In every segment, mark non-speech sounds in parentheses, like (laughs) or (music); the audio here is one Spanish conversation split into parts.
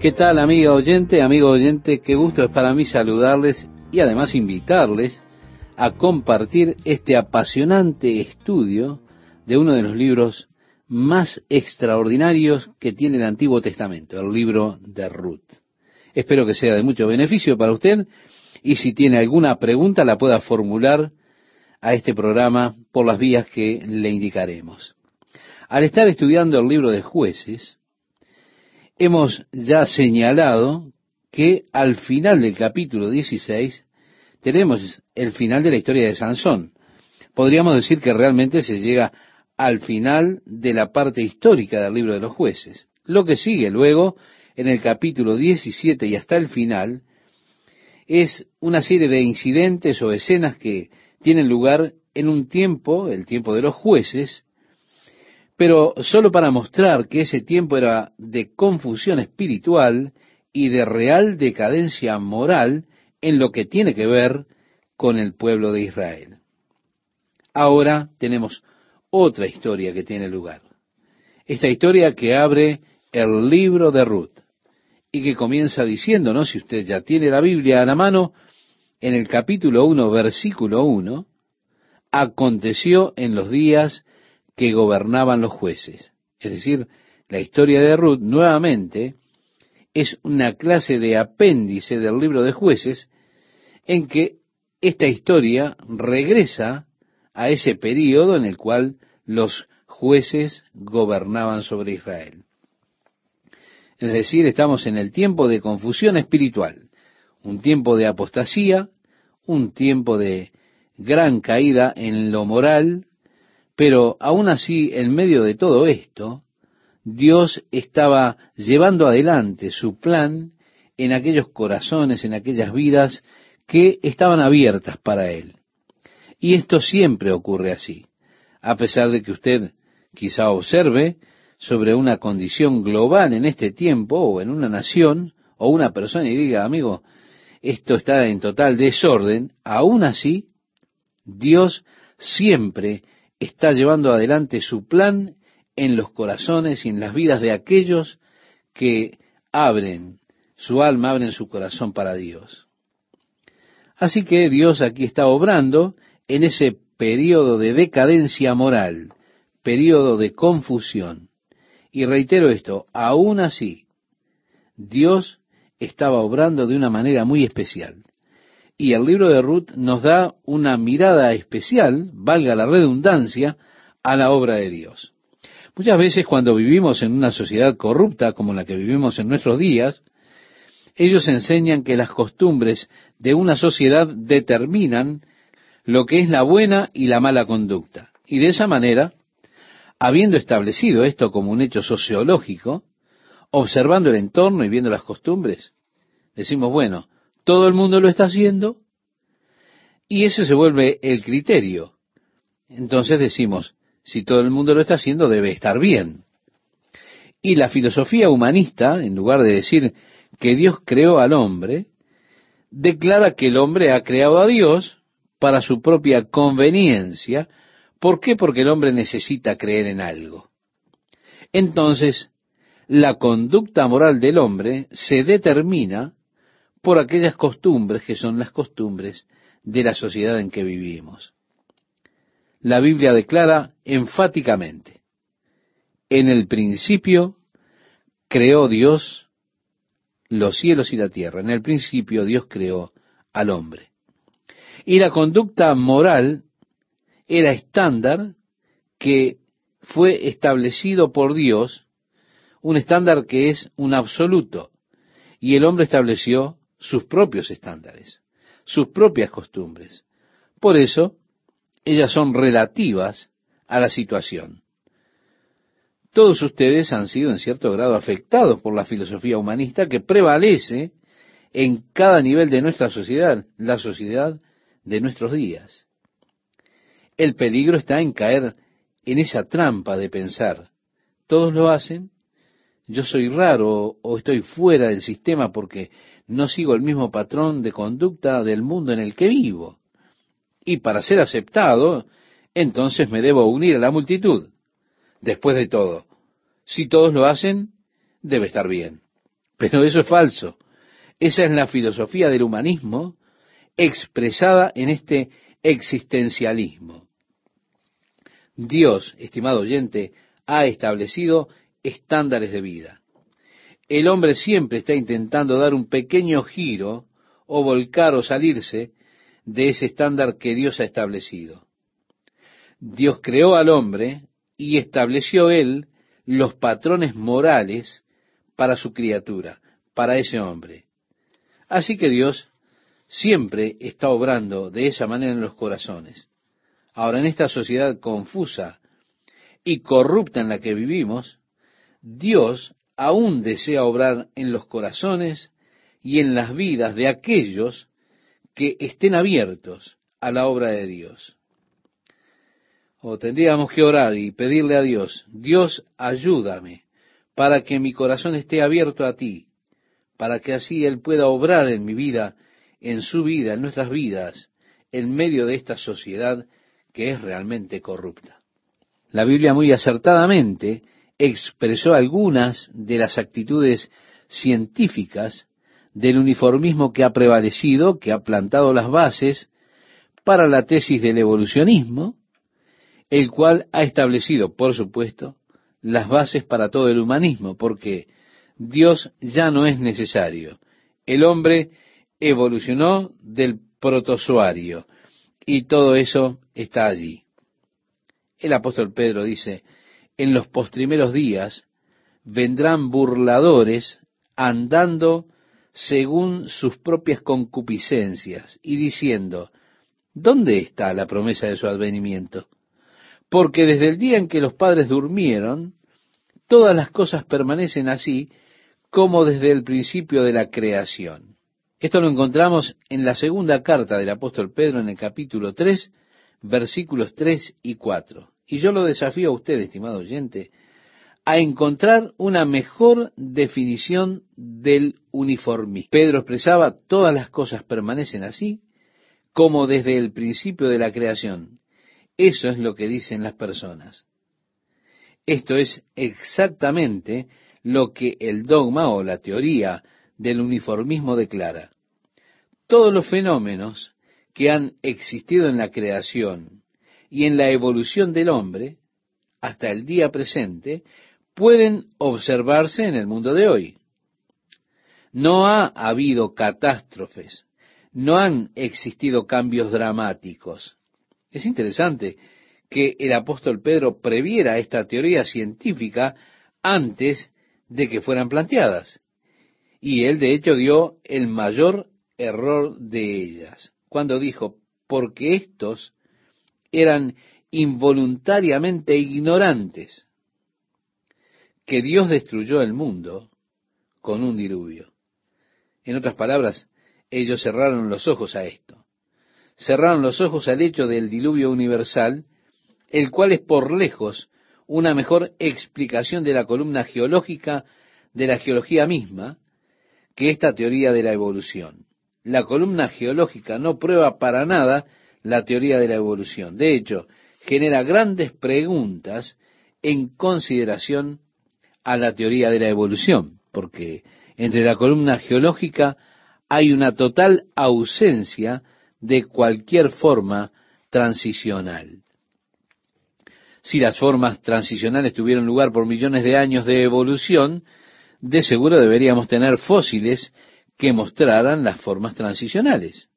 ¿Qué tal, amiga oyente, amigo oyente? Qué gusto es para mí saludarles y además invitarles a compartir este apasionante estudio de uno de los libros más extraordinarios que tiene el Antiguo Testamento, el libro de Ruth. Espero que sea de mucho beneficio para usted y si tiene alguna pregunta la pueda formular a este programa por las vías que le indicaremos. Al estar estudiando el libro de jueces, hemos ya señalado que al final del capítulo 16 tenemos el final de la historia de Sansón. Podríamos decir que realmente se llega al final de la parte histórica del libro de los jueces. Lo que sigue luego, en el capítulo 17 y hasta el final, es una serie de incidentes o escenas que tienen lugar en un tiempo, el tiempo de los jueces, pero solo para mostrar que ese tiempo era de confusión espiritual y de real decadencia moral en lo que tiene que ver con el pueblo de Israel. Ahora tenemos otra historia que tiene lugar. Esta historia que abre el libro de Ruth y que comienza diciéndonos, si usted ya tiene la Biblia a la mano, en el capítulo 1, versículo 1, aconteció en los días que gobernaban los jueces. Es decir, la historia de Ruth nuevamente es una clase de apéndice del libro de jueces en que esta historia regresa a ese período en el cual los jueces gobernaban sobre Israel. Es decir, estamos en el tiempo de confusión espiritual, un tiempo de apostasía, un tiempo de gran caída en lo moral, pero aún así, en medio de todo esto, Dios estaba llevando adelante su plan en aquellos corazones, en aquellas vidas que estaban abiertas para Él. Y esto siempre ocurre así, a pesar de que usted quizá observe sobre una condición global en este tiempo o en una nación o una persona y diga, amigo, esto está en total desorden, aún así, Dios siempre está llevando adelante su plan en los corazones y en las vidas de aquellos que abren su alma, abren su corazón para Dios. Así que Dios aquí está obrando en ese periodo de decadencia moral, periodo de confusión. Y reitero esto, aún así, Dios estaba obrando de una manera muy especial. Y el libro de Ruth nos da una mirada especial, valga la redundancia, a la obra de Dios. Muchas veces cuando vivimos en una sociedad corrupta como la que vivimos en nuestros días, ellos enseñan que las costumbres de una sociedad determinan lo que es la buena y la mala conducta. Y de esa manera, habiendo establecido esto como un hecho sociológico, observando el entorno y viendo las costumbres, decimos, bueno, todo el mundo lo está haciendo y ese se vuelve el criterio. Entonces decimos, si todo el mundo lo está haciendo, debe estar bien. Y la filosofía humanista, en lugar de decir que Dios creó al hombre, declara que el hombre ha creado a Dios para su propia conveniencia. ¿Por qué? Porque el hombre necesita creer en algo. Entonces, la conducta moral del hombre se determina por aquellas costumbres que son las costumbres de la sociedad en que vivimos. La Biblia declara enfáticamente, en el principio creó Dios los cielos y la tierra. En el principio Dios creó al hombre. Y la conducta moral era estándar que fue establecido por Dios, un estándar que es un absoluto. Y el hombre estableció sus propios estándares, sus propias costumbres. Por eso, ellas son relativas a la situación. Todos ustedes han sido en cierto grado afectados por la filosofía humanista que prevalece en cada nivel de nuestra sociedad, la sociedad de nuestros días. El peligro está en caer en esa trampa de pensar, todos lo hacen, yo soy raro o estoy fuera del sistema porque no sigo el mismo patrón de conducta del mundo en el que vivo. Y para ser aceptado, entonces me debo unir a la multitud. Después de todo, si todos lo hacen, debe estar bien. Pero eso es falso. Esa es la filosofía del humanismo expresada en este existencialismo. Dios, estimado oyente, ha establecido estándares de vida. El hombre siempre está intentando dar un pequeño giro o volcar o salirse de ese estándar que Dios ha establecido. Dios creó al hombre y estableció él los patrones morales para su criatura, para ese hombre. Así que Dios siempre está obrando de esa manera en los corazones. Ahora, en esta sociedad confusa y corrupta en la que vivimos, Dios aún desea obrar en los corazones y en las vidas de aquellos que estén abiertos a la obra de Dios. O tendríamos que orar y pedirle a Dios, Dios ayúdame para que mi corazón esté abierto a ti, para que así Él pueda obrar en mi vida, en su vida, en nuestras vidas, en medio de esta sociedad que es realmente corrupta. La Biblia muy acertadamente expresó algunas de las actitudes científicas del uniformismo que ha prevalecido, que ha plantado las bases para la tesis del evolucionismo, el cual ha establecido, por supuesto, las bases para todo el humanismo, porque Dios ya no es necesario. El hombre evolucionó del protozoario y todo eso está allí. El apóstol Pedro dice, en los postrimeros días vendrán burladores andando según sus propias concupiscencias y diciendo, ¿dónde está la promesa de su advenimiento? Porque desde el día en que los padres durmieron, todas las cosas permanecen así como desde el principio de la creación. Esto lo encontramos en la segunda carta del apóstol Pedro en el capítulo 3, versículos 3 y 4. Y yo lo desafío a usted, estimado oyente, a encontrar una mejor definición del uniformismo. Pedro expresaba, todas las cosas permanecen así como desde el principio de la creación. Eso es lo que dicen las personas. Esto es exactamente lo que el dogma o la teoría del uniformismo declara. Todos los fenómenos que han existido en la creación y en la evolución del hombre hasta el día presente pueden observarse en el mundo de hoy. No ha habido catástrofes, no han existido cambios dramáticos. Es interesante que el apóstol Pedro previera esta teoría científica antes de que fueran planteadas. Y él de hecho dio el mayor error de ellas, cuando dijo, porque estos eran involuntariamente ignorantes, que Dios destruyó el mundo con un diluvio. En otras palabras, ellos cerraron los ojos a esto. Cerraron los ojos al hecho del diluvio universal, el cual es por lejos una mejor explicación de la columna geológica de la geología misma que esta teoría de la evolución. La columna geológica no prueba para nada la teoría de la evolución. De hecho, genera grandes preguntas en consideración a la teoría de la evolución, porque entre la columna geológica hay una total ausencia de cualquier forma transicional. Si las formas transicionales tuvieron lugar por millones de años de evolución, de seguro deberíamos tener fósiles que mostraran las formas transicionales.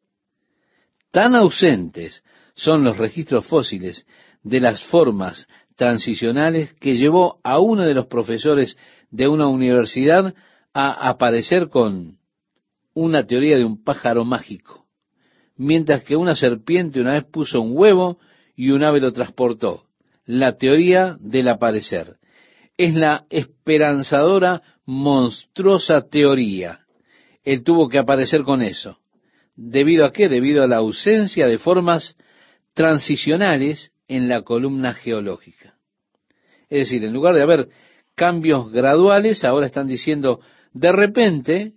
Tan ausentes son los registros fósiles de las formas transicionales que llevó a uno de los profesores de una universidad a aparecer con una teoría de un pájaro mágico, mientras que una serpiente una vez puso un huevo y un ave lo transportó la teoría del aparecer. Es la esperanzadora, monstruosa teoría. Él tuvo que aparecer con eso. ¿Debido a qué? Debido a la ausencia de formas transicionales en la columna geológica. Es decir, en lugar de haber cambios graduales, ahora están diciendo, de repente,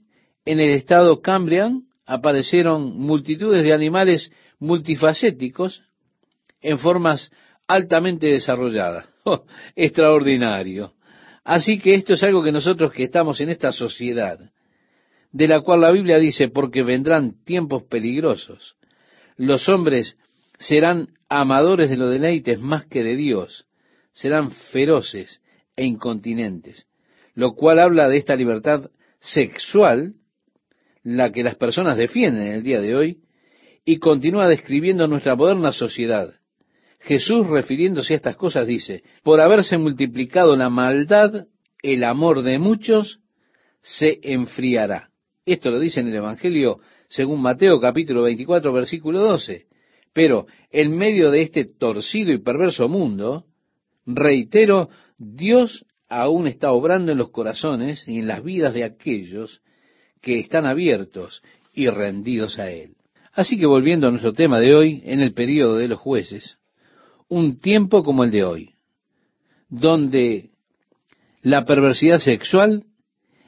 en el estado Cambrian aparecieron multitudes de animales multifacéticos en formas altamente desarrollada. (laughs) Oh, extraordinario. Así que esto es algo que nosotros que estamos en esta sociedad, de la cual la Biblia dice, porque vendrán tiempos peligrosos, los hombres serán amadores de los deleites más que de Dios, serán feroces e incontinentes, lo cual habla de esta libertad sexual, la que las personas defienden en el día de hoy, y continúa describiendo nuestra moderna sociedad. Jesús, refiriéndose a estas cosas, dice, por haberse multiplicado la maldad, el amor de muchos se enfriará. Esto lo dice en el Evangelio según Mateo capítulo 24 versículo 12. Pero en medio de este torcido y perverso mundo, reitero, Dios aún está obrando en los corazones y en las vidas de aquellos que están abiertos y rendidos a Él. Así que volviendo a nuestro tema de hoy, en el período de los jueces, un tiempo como el de hoy, donde la perversidad sexual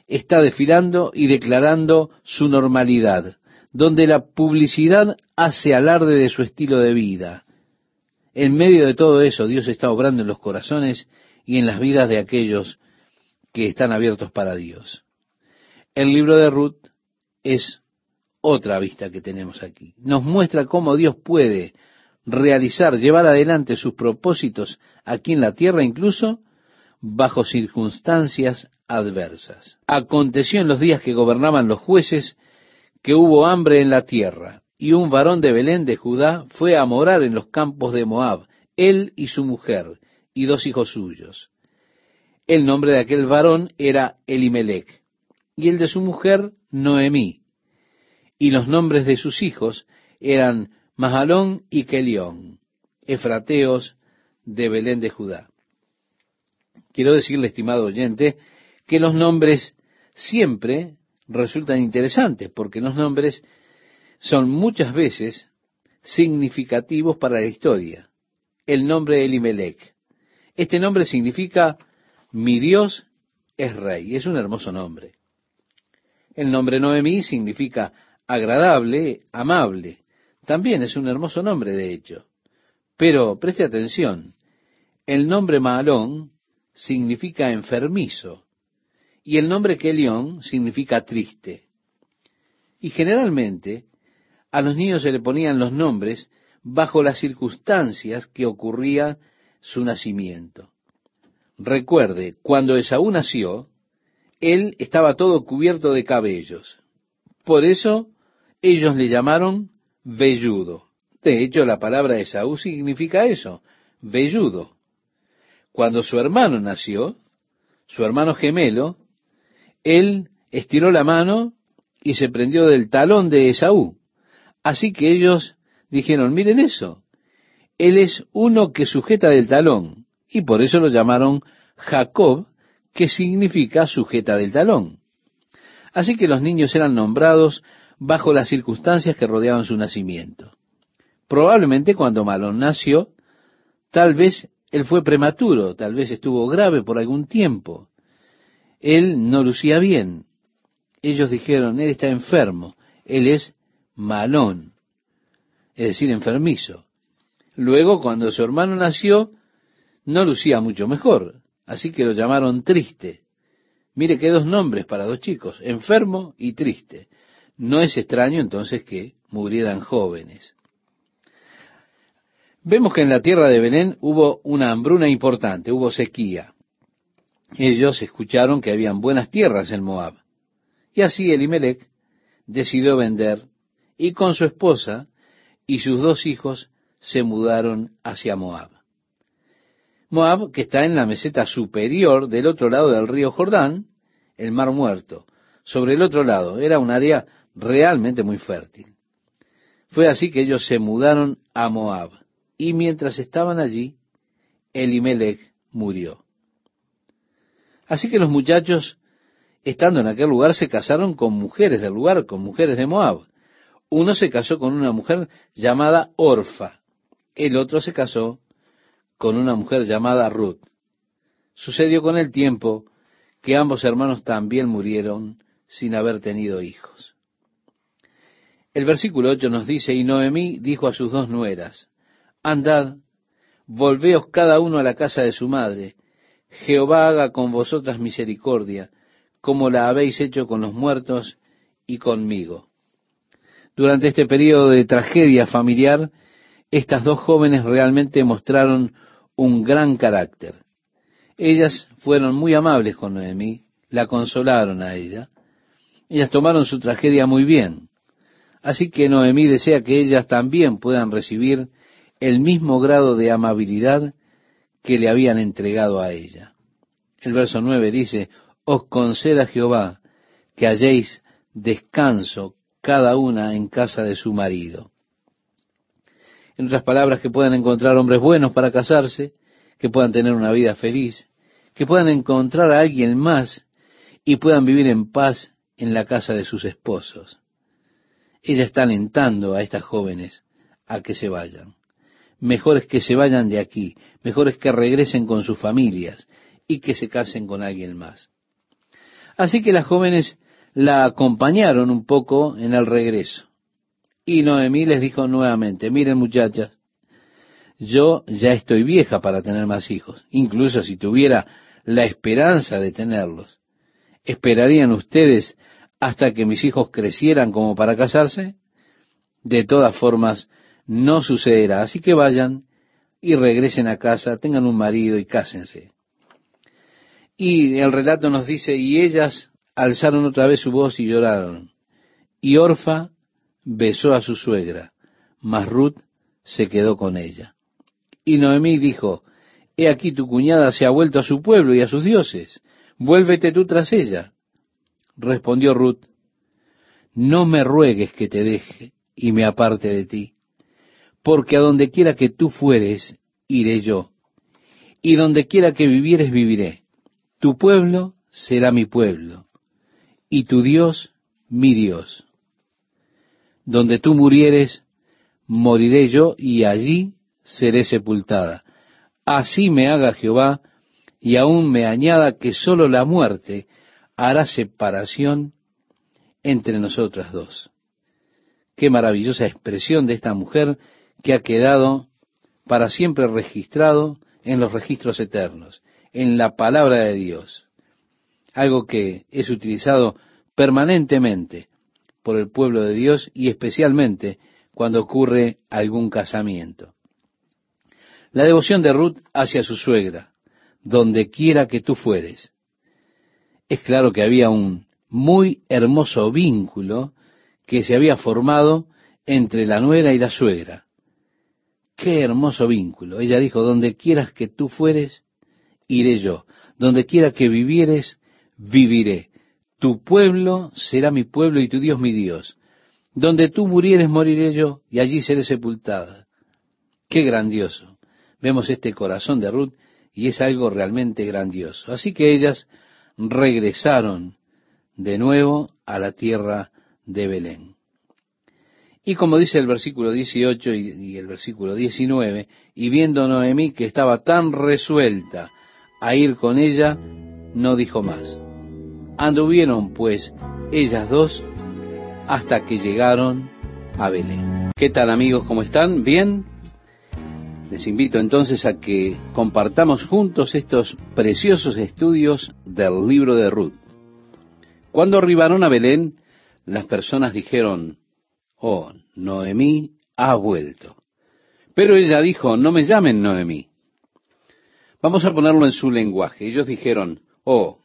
está desfilando y declarando su normalidad, donde la publicidad hace alarde de su estilo de vida. En medio de todo eso, Dios está obrando en los corazones y en las vidas de aquellos que están abiertos para Dios. El libro de Ruth es otra vista que tenemos aquí. Nos muestra cómo Dios puede realizar, llevar adelante sus propósitos aquí en la tierra, incluso bajo circunstancias adversas. Aconteció en los días que gobernaban los jueces que hubo hambre en la tierra, y un varón de Belén de Judá fue a morar en los campos de Moab, él y su mujer, y dos hijos suyos. El nombre de aquel varón era Elimelech, y el de su mujer Noemí, y los nombres de sus hijos eran Mahalón y Kelión, efrateos de Belén de Judá. Quiero decirle, estimado oyente, que los nombres siempre resultan interesantes, porque los nombres son muchas veces significativos para la historia. El nombre Elimelech. Este nombre significa mi Dios es rey. Es un hermoso nombre. El nombre Noemí significa agradable, amable. También es un hermoso nombre, de hecho. Pero preste atención, el nombre Maalón significa enfermizo y el nombre Kelión significa triste. Y generalmente a los niños se le ponían los nombres bajo las circunstancias que ocurría su nacimiento. Recuerde, cuando Esaú nació, él estaba todo cubierto de cabellos. Por eso ellos le llamaron velludo. De hecho, la palabra Esaú significa eso, velludo. Cuando su hermano nació, su hermano gemelo, él estiró la mano y se prendió del talón de Esaú. Así que ellos dijeron, miren eso, él es uno que sujeta del talón, y por eso lo llamaron Jacob, que significa sujeta del talón. Así que los niños eran nombrados bajo las circunstancias que rodeaban su nacimiento. Probablemente cuando Malón nació, tal vez él fue prematuro, tal vez estuvo grave por algún tiempo. Él no lucía bien. Ellos dijeron, él está enfermo, él es malón, es decir, enfermizo. Luego, cuando su hermano nació, no lucía mucho mejor, así que lo llamaron triste. Mire qué dos nombres para dos chicos, enfermo y triste. No es extraño entonces que murieran jóvenes. Vemos que en la tierra de Belén hubo una hambruna importante, hubo sequía. Ellos escucharon que habían buenas tierras en Moab. Y así Elimelech decidió vender y con su esposa y sus dos hijos se mudaron hacia Moab. Moab, que está en la meseta superior del otro lado del río Jordán, el mar muerto, sobre el otro lado, era un área realmente muy fértil. Fue así que ellos se mudaron a Moab, y mientras estaban allí, Elimelech murió. Así que los muchachos, estando en aquel lugar, se casaron con mujeres del lugar, con mujeres de Moab. Uno se casó con una mujer llamada Orfa, el otro se casó con una mujer llamada Ruth. Sucedió con el tiempo que ambos hermanos también murieron sin haber tenido hijos. El versículo 8 nos dice, y Noemí dijo a sus dos nueras, Andad, volveos cada uno a la casa de su madre, Jehová haga con vosotras misericordia, como la habéis hecho con los muertos y conmigo. Durante este periodo de tragedia familiar, estas dos jóvenes realmente mostraron un gran carácter. Ellas fueron muy amables con Noemí, la consolaron a ella. Ellas tomaron su tragedia muy bien. Así que Noemí desea que ellas también puedan recibir el mismo grado de amabilidad que le habían entregado a ella. El verso 9 dice, os conceda Jehová que halléis descanso cada una en casa de su marido. En otras palabras, que puedan encontrar hombres buenos para casarse, que puedan tener una vida feliz, que puedan encontrar a alguien más y puedan vivir en paz en la casa de sus esposos. Ella está alentando a estas jóvenes a que se vayan. Mejor es que se vayan de aquí, mejor es que regresen con sus familias y que se casen con alguien más. Así que las jóvenes la acompañaron un poco en el regreso. Y Noemí les dijo nuevamente, miren muchachas, yo ya estoy vieja para tener más hijos, incluso si tuviera la esperanza de tenerlos. ¿Esperarían ustedes hasta que mis hijos crecieran como para casarse? De todas formas, no sucederá. Así que vayan y regresen a casa, tengan un marido y cásense. Y el relato nos dice, y ellas alzaron otra vez su voz y lloraron. Y Orfa besó a su suegra, mas Ruth se quedó con ella. Y Noemí dijo, He aquí tu cuñada se ha vuelto a su pueblo y a sus dioses, vuélvete tú tras ella. Respondió Ruth, No me ruegues que te deje y me aparte de ti, porque a donde quiera que tú fueres, iré yo, y donde quiera que vivieres, viviré. Tu pueblo será mi pueblo, y tu Dios mi Dios. Donde tú murieres, moriré yo, y allí seré sepultada. Así me haga Jehová, y aún me añada que sólo la muerte hará separación entre nosotras dos. Qué maravillosa expresión de esta mujer que ha quedado para siempre registrado en los registros eternos, en la palabra de Dios. Algo que es utilizado permanentemente por el pueblo de Dios y especialmente cuando ocurre algún casamiento. La devoción de Ruth hacia su suegra, donde quiera que tú fueres. Es claro que había un muy hermoso vínculo que se había formado entre la nuera y la suegra. Qué hermoso vínculo. Ella dijo, donde quieras que tú fueres, iré yo. Donde quiera que vivieres, viviré. Tu pueblo será mi pueblo y tu Dios mi Dios. Donde tú murieres, moriré yo, y allí seré sepultada. Qué grandioso vemos este corazón de Ruth y es algo realmente grandioso. Así que ellas regresaron de nuevo a la tierra de Belén. Y como dice el versículo 18 y, el versículo 19, y viendo Noemí que estaba tan resuelta a ir con ella, no dijo más. Anduvieron pues ellas dos hasta que llegaron a Belén. ¿Qué tal amigos? ¿Cómo están? ¿Bien? Les invito entonces a que compartamos juntos estos preciosos estudios del libro de Ruth. Cuando arribaron a Belén, las personas dijeron, oh, Noemí ha vuelto. Pero ella dijo, no me llamen Noemí. Vamos a ponerlo en su lenguaje. Ellos dijeron, oh,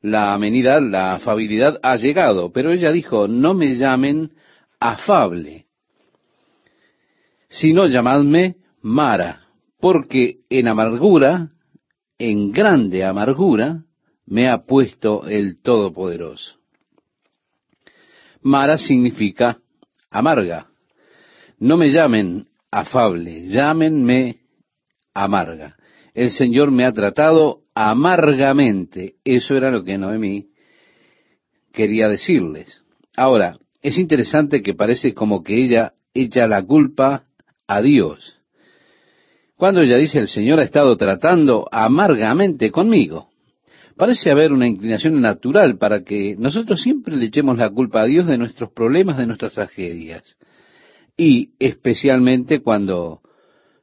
la amenidad, la afabilidad ha llegado. Pero ella dijo, no me llamen afable, sino llamadme Mara, porque en amargura, en grande amargura, me ha puesto el Todopoderoso. Mara significa amarga. No me llamen afable, llámenme amarga. El Señor me ha tratado amargamente. Eso era lo que Noemí quería decirles. Ahora, es interesante que parece como que ella echa la culpa a Dios. Cuando ella dice, el Señor ha estado tratando amargamente conmigo. Parece haber una inclinación natural para que nosotros siempre le echemos la culpa a Dios de nuestros problemas, de nuestras tragedias. Y especialmente cuando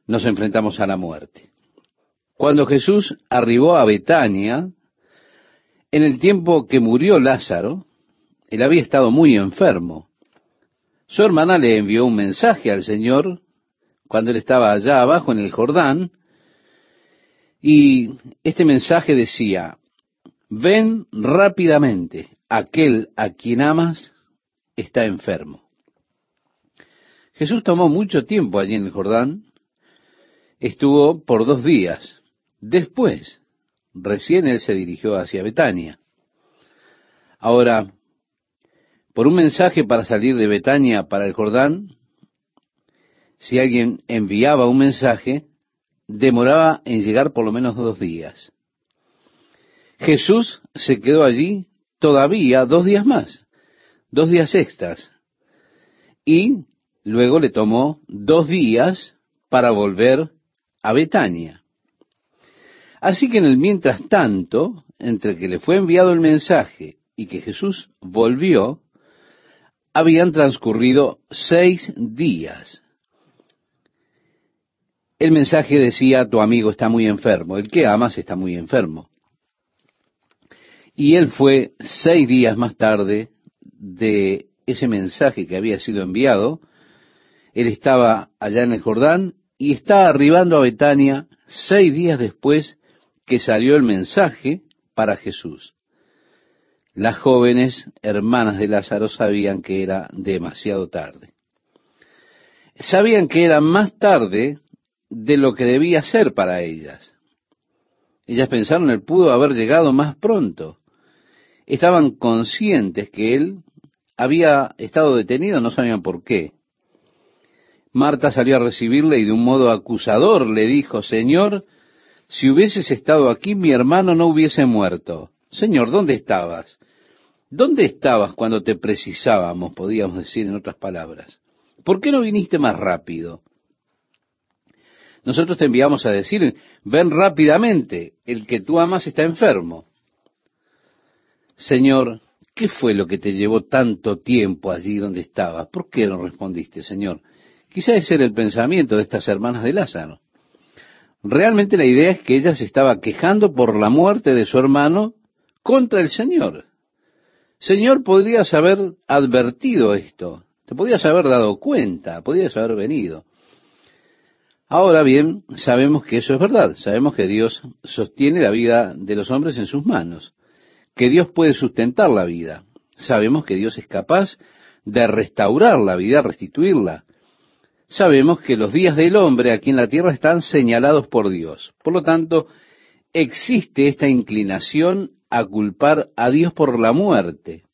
nos enfrentamos a la muerte. Cuando Jesús arribó a Betania, en el tiempo que murió Lázaro, él había estado muy enfermo. Su hermana le envió un mensaje al Señor cuando él estaba allá abajo en el Jordán, y este mensaje decía, ven rápidamente, aquel a quien amas está enfermo. Jesús tomó mucho tiempo allí en el Jordán, estuvo por dos días. Después, recién él se dirigió hacia Betania. Ahora, por un mensaje para salir de Betania para el Jordán, si alguien enviaba un mensaje, demoraba en llegar por lo menos dos días. Jesús se quedó allí todavía dos días más, dos días extras, y luego le tomó dos días para volver a Betania. Así que en el mientras tanto, entre que le fue enviado el mensaje y que Jesús volvió, habían transcurrido seis días. El mensaje decía, tu amigo está muy enfermo, el que amas está muy enfermo. Y él fue seis días más tarde de ese mensaje que había sido enviado, él estaba allá en el Jordán y está arribando a Betania seis días después que salió el mensaje para Jesús. Las jóvenes hermanas de Lázaro sabían que era demasiado tarde. Sabían que era más tarde de lo que debía ser para ellas. Ellas pensaron, él pudo haber llegado más pronto. Estaban conscientes que él había estado detenido, no sabían por qué. Marta salió a recibirle y de un modo acusador le dijo, Señor, si hubieses estado aquí, mi hermano no hubiese muerto. Señor, ¿dónde estabas? ¿Dónde estabas cuando te precisábamos, podíamos decir en otras palabras? ¿Por qué no viniste más rápido? Nosotros te enviamos a decir, ven rápidamente, el que tú amas está enfermo. Señor, ¿qué fue lo que te llevó tanto tiempo allí donde estabas? ¿Por qué no respondiste, Señor? Quizá ese era el pensamiento de estas hermanas de Lázaro. Realmente la idea es que ella se estaba quejando por la muerte de su hermano contra el Señor. Señor, podrías haber advertido esto, te podías haber dado cuenta, podías haber venido. Ahora bien, sabemos que eso es verdad, sabemos que Dios sostiene la vida de los hombres en sus manos, que Dios puede sustentar la vida, sabemos que Dios es capaz de restaurar la vida, restituirla. Sabemos que los días del hombre aquí en la tierra están señalados por Dios. Por lo tanto, existe esta inclinación a culpar a Dios por la muerte.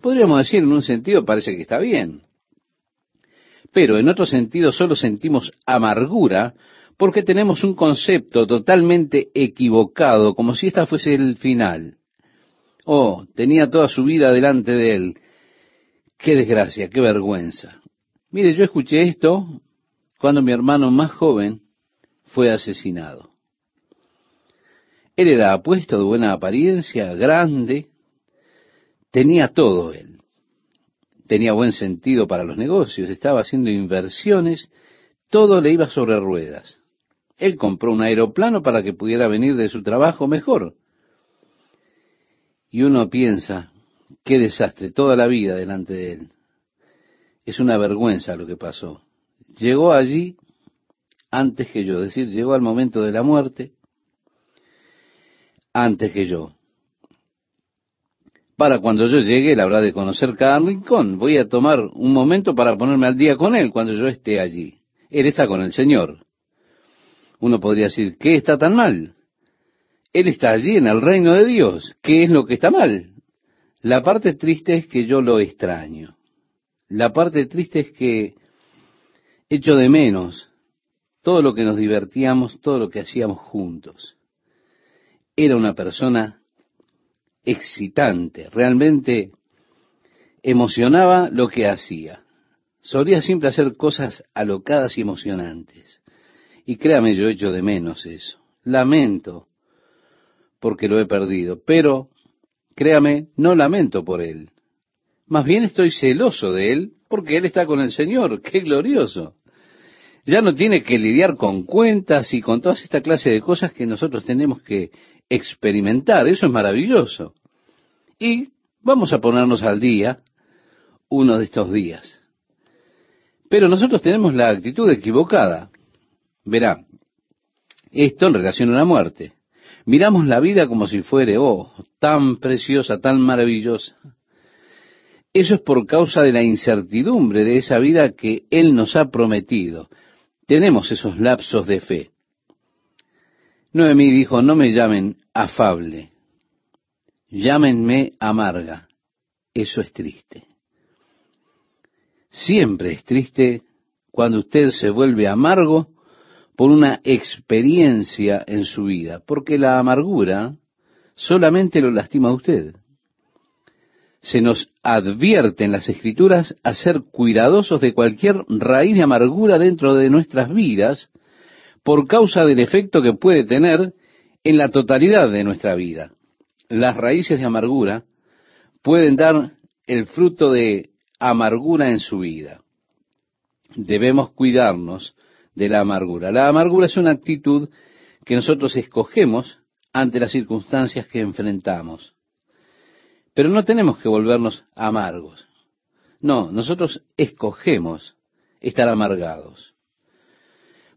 Podríamos decir, en un sentido, parece que está bien pero en otro sentido solo sentimos amargura porque tenemos un concepto totalmente equivocado, como si esta fuese el final. Oh, tenía toda su vida delante de él. Qué desgracia, qué vergüenza. Mire, yo escuché esto cuando mi hermano más joven fue asesinado. Él era apuesto, de buena apariencia, grande, tenía todo él tenía buen sentido para los negocios, estaba haciendo inversiones, todo le iba sobre ruedas. Él compró un aeroplano para que pudiera venir de su trabajo mejor. Y uno piensa, qué desastre, toda la vida delante de él. Es una vergüenza lo que pasó. Llegó allí antes que yo, es decir, llegó al momento de la muerte antes que yo para cuando yo llegue, él habrá de conocer cada rincón. Voy a tomar un momento para ponerme al día con él cuando yo esté allí. Él está con el Señor. Uno podría decir, ¿qué está tan mal? Él está allí en el reino de Dios. ¿Qué es lo que está mal? La parte triste es que yo lo extraño. La parte triste es que echo de menos todo lo que nos divertíamos, todo lo que hacíamos juntos. Era una persona excitante, realmente emocionaba lo que hacía. Solía siempre hacer cosas alocadas y emocionantes. Y créame, yo echo de menos eso. Lamento porque lo he perdido, pero créame, no lamento por él. Más bien estoy celoso de él porque él está con el Señor. (laughs) ¡Qué glorioso! Ya no tiene que lidiar con cuentas y con toda esta clase de cosas que nosotros tenemos que experimentar. Eso es maravilloso. Y vamos a ponernos al día uno de estos días. Pero nosotros tenemos la actitud equivocada. Verá, esto en relación a la muerte. Miramos la vida como si fuere, oh, tan preciosa, tan maravillosa. Eso es por causa de la incertidumbre de esa vida que Él nos ha prometido. Tenemos esos lapsos de fe. Noemí dijo, no me llamen afable, llámenme amarga. Eso es triste. Siempre es triste cuando usted se vuelve amargo por una experiencia en su vida, porque la amargura solamente lo lastima a usted. Se nos advierte en las escrituras a ser cuidadosos de cualquier raíz de amargura dentro de nuestras vidas por causa del efecto que puede tener en la totalidad de nuestra vida. Las raíces de amargura pueden dar el fruto de amargura en su vida. Debemos cuidarnos de la amargura. La amargura es una actitud que nosotros escogemos ante las circunstancias que enfrentamos. Pero no tenemos que volvernos amargos. No, nosotros escogemos estar amargados.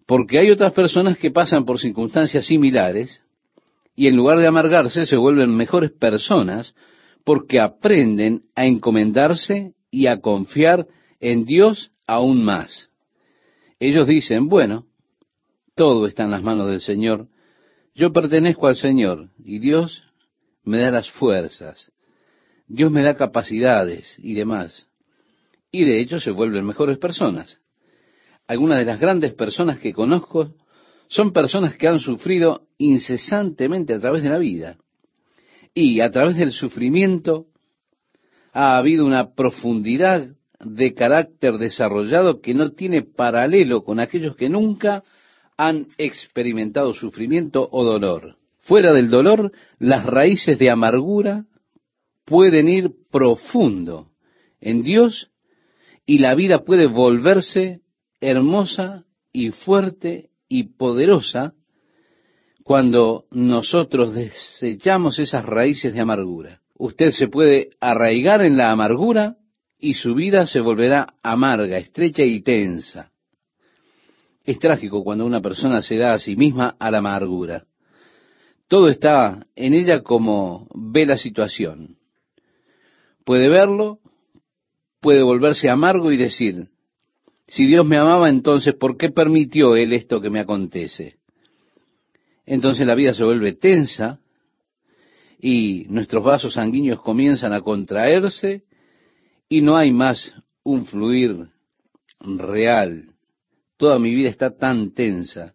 Porque hay otras personas que pasan por circunstancias similares y en lugar de amargarse se vuelven mejores personas porque aprenden a encomendarse y a confiar en Dios aún más. Ellos dicen, bueno, todo está en las manos del Señor, yo pertenezco al Señor y Dios me da las fuerzas, Dios me da capacidades y demás. Y de hecho se vuelven mejores personas. Algunas de las grandes personas que conozco son personas que han sufrido incesantemente a través de la vida. Y a través del sufrimiento ha habido una profundidad de carácter desarrollado que no tiene paralelo con aquellos que nunca han experimentado sufrimiento o dolor. Fuera del dolor, las raíces de amargura pueden ir profundo en Dios y la vida puede volverse hermosa y fuerte y poderosa cuando nosotros desechamos esas raíces de amargura. Usted se puede arraigar en la amargura y su vida se volverá amarga, estrecha y tensa. Es trágico cuando una persona se da a sí misma a la amargura. Todo está en ella como ve la situación. Puede verlo, puede volverse amargo y decir, si Dios me amaba, entonces, ¿por qué permitió Él esto que me acontece? Entonces la vida se vuelve tensa y nuestros vasos sanguíneos comienzan a contraerse y no hay más un fluir real. Toda mi vida está tan tensa.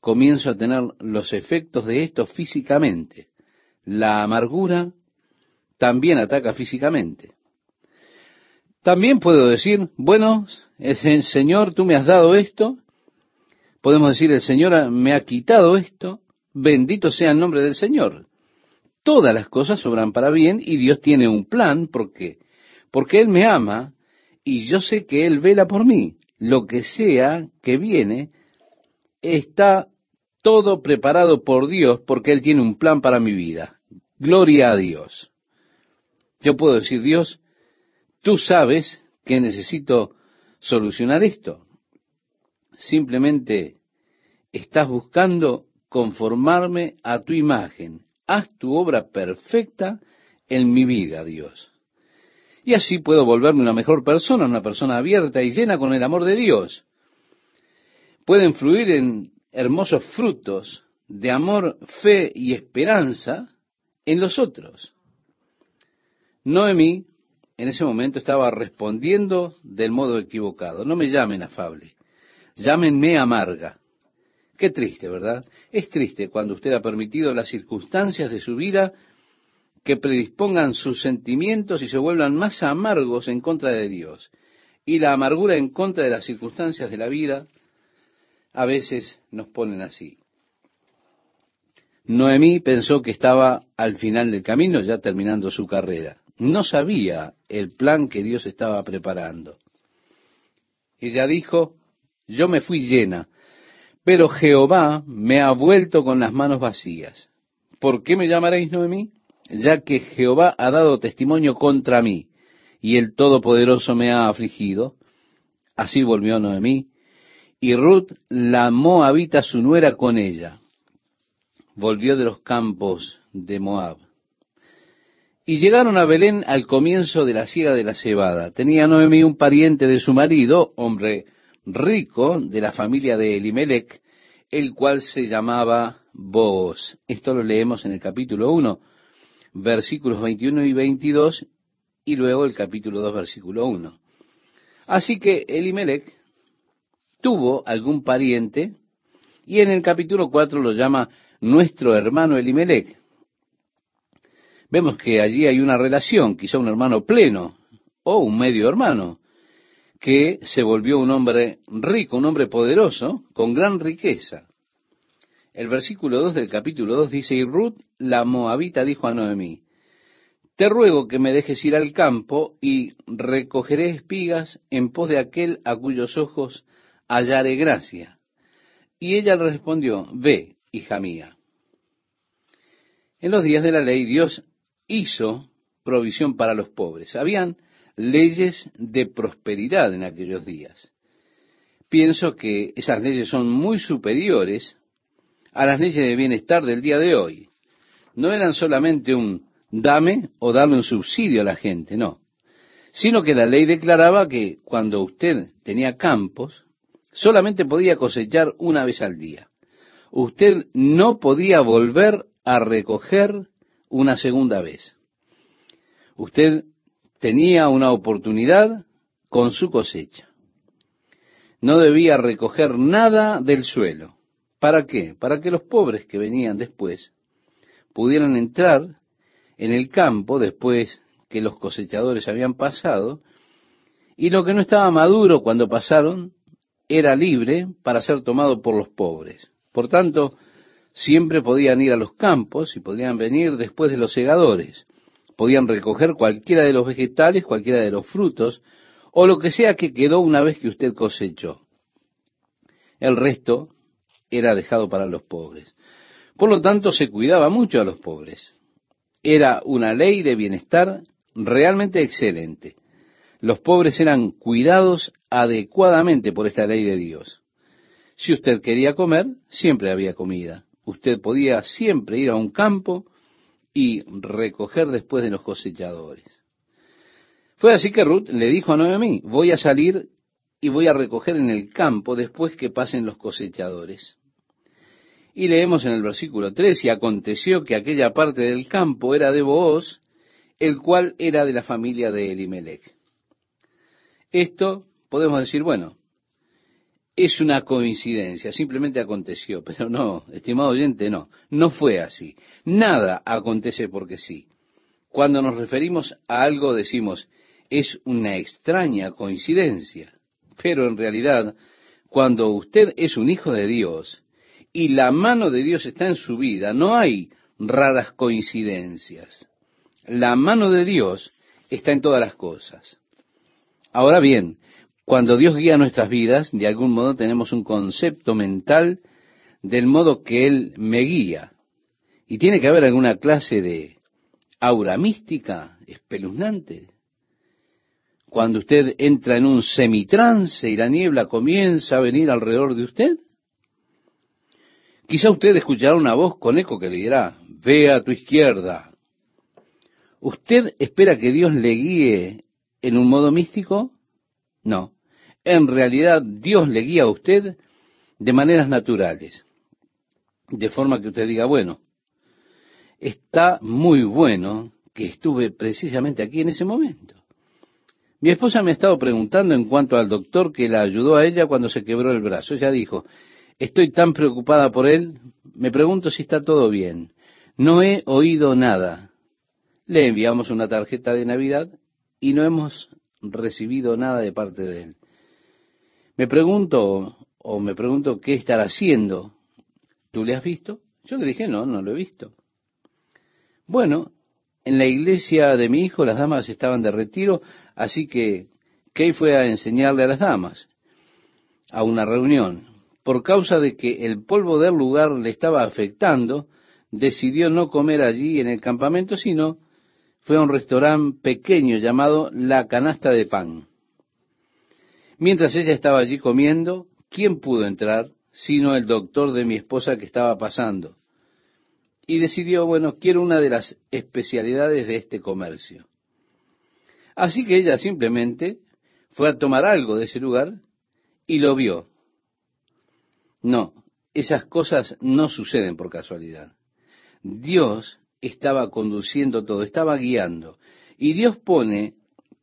Comienzo a tener los efectos de esto físicamente. La amargura también ataca físicamente. También puedo decir, bueno, el Señor, tú me has dado esto. Podemos decir, el Señor me ha quitado esto. Bendito sea el nombre del Señor. Todas las cosas sobran para bien y Dios tiene un plan porque porque Él me ama y yo sé que Él vela por mí. Lo que sea que viene está todo preparado por Dios porque Él tiene un plan para mi vida. Gloria a Dios. Yo puedo decir, Dios, tú sabes que necesito solucionar esto. Simplemente estás buscando conformarme a tu imagen. Haz tu obra perfecta en mi vida, Dios. Y así puedo volverme una mejor persona, una persona abierta y llena con el amor de Dios. Pueden fluir en hermosos frutos de amor, fe y esperanza en los otros. Noemí en ese momento estaba respondiendo del modo equivocado. No me llamen afable, llámenme amarga. Qué triste, ¿verdad? Es triste cuando usted ha permitido las circunstancias de su vida que predispongan sus sentimientos y se vuelvan más amargos en contra de Dios. Y la amargura en contra de las circunstancias de la vida a veces nos ponen así. Noemí pensó que estaba al final del camino, ya terminando su carrera. No sabía el plan que Dios estaba preparando. Ella dijo, yo me fui llena, pero Jehová me ha vuelto con las manos vacías. ¿Por qué me llamaréis Noemí? Ya que Jehová ha dado testimonio contra mí, y el Todopoderoso me ha afligido. Así volvió Noemí, y Ruth, la moabita, su nuera con ella. Volvió de los campos de Moab. Y llegaron a Belén al comienzo de la siega de la cebada. Tenía Noemí un pariente de su marido, hombre rico de la familia de Elimelech, el cual se llamaba Boaz. Esto lo leemos en el capítulo 1, versículos 21 y 22, y luego el capítulo 2, versículo 1. Así que Elimelech tuvo algún pariente, y en el capítulo 4 lo llama nuestro hermano Elimelech. Vemos que allí hay una relación, quizá un hermano pleno o un medio hermano, que se volvió un hombre rico, un hombre poderoso, con gran riqueza. El versículo 2 del capítulo 2 dice, y Ruth, la moabita, dijo a Noemí, te ruego que me dejes ir al campo y recogeré espigas en pos de aquel a cuyos ojos hallaré gracia. Y ella le respondió, ve, hija mía. En los días de la ley Dios hizo provisión para los pobres. Habían leyes de prosperidad en aquellos días. Pienso que esas leyes son muy superiores a las leyes de bienestar del día de hoy. No eran solamente un dame o darle un subsidio a la gente, no, sino que la ley declaraba que cuando usted tenía campos, solamente podía cosechar una vez al día. Usted no podía volver a recoger una segunda vez. Usted tenía una oportunidad con su cosecha. No debía recoger nada del suelo. ¿Para qué? Para que los pobres que venían después pudieran entrar en el campo después que los cosechadores habían pasado, y lo que no estaba maduro cuando pasaron era libre para ser tomado por los pobres. Por tanto, siempre podían ir a los campos y podían venir después de los segadores podían recoger cualquiera de los vegetales, cualquiera de los frutos, o lo que sea que quedó una vez que usted cosechó. El resto era dejado para los pobres. Por lo tanto, se cuidaba mucho a los pobres. Era una ley de bienestar realmente excelente. Los pobres eran cuidados adecuadamente por esta ley de Dios. Si usted quería comer, siempre había comida. Usted podía siempre ir a un campo y recoger después de los cosechadores. Fue así que Ruth le dijo a Noemí, voy a salir y voy a recoger en el campo después que pasen los cosechadores. Y leemos en el versículo 3, y aconteció que aquella parte del campo era de Booz, el cual era de la familia de Elimelech. Esto podemos decir, bueno, es una coincidencia, simplemente aconteció, (laughs) pero no, estimado oyente, no, no fue así. Nada acontece porque sí. Cuando nos referimos a algo decimos, es una extraña coincidencia, pero en realidad, cuando usted es un hijo de Dios y la mano de Dios está en su vida, no hay raras coincidencias. La mano de Dios está en todas las cosas. Ahora bien, cuando Dios guía nuestras vidas, de algún modo tenemos un concepto mental del modo que Él me guía. Y tiene que haber alguna clase de aura mística, espeluznante. Cuando usted entra en un semitrance y la niebla comienza a venir alrededor de usted, quizá usted escuchará una voz con eco que le dirá, ve a tu izquierda. ¿Usted espera que Dios le guíe en un modo místico? No en realidad Dios le guía a usted de maneras naturales. De forma que usted diga, bueno, está muy bueno que estuve precisamente aquí en ese momento. Mi esposa me ha estado preguntando en cuanto al doctor que la ayudó a ella cuando se quebró el brazo. Ella dijo, estoy tan preocupada por él, me pregunto si está todo bien. No he oído nada. Le enviamos una tarjeta de Navidad y no hemos recibido nada de parte de él. Me pregunto, o me pregunto qué estará haciendo. ¿Tú le has visto? Yo le dije, no, no lo he visto. Bueno, en la iglesia de mi hijo las damas estaban de retiro, así que Kay fue a enseñarle a las damas. a una reunión. Por causa de que el polvo del lugar le estaba afectando, decidió no comer allí en el campamento, sino fue a un restaurante pequeño llamado La Canasta de Pan. Mientras ella estaba allí comiendo, ¿quién pudo entrar sino el doctor de mi esposa que estaba pasando? Y decidió, bueno, quiero una de las especialidades de este comercio. Así que ella simplemente fue a tomar algo de ese lugar y lo vio. No, esas cosas no suceden por casualidad. Dios estaba conduciendo todo, estaba guiando. Y Dios pone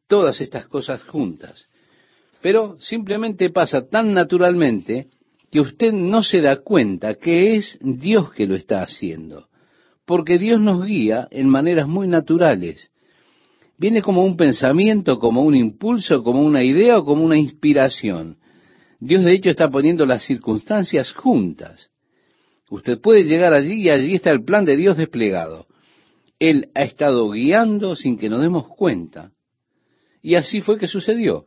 todas estas cosas juntas. Pero simplemente pasa tan naturalmente que usted no se da cuenta que es Dios que lo está haciendo. Porque Dios nos guía en maneras muy naturales. Viene como un pensamiento, como un impulso, como una idea o como una inspiración. Dios de hecho está poniendo las circunstancias juntas. Usted puede llegar allí y allí está el plan de Dios desplegado. Él ha estado guiando sin que nos demos cuenta. Y así fue que sucedió.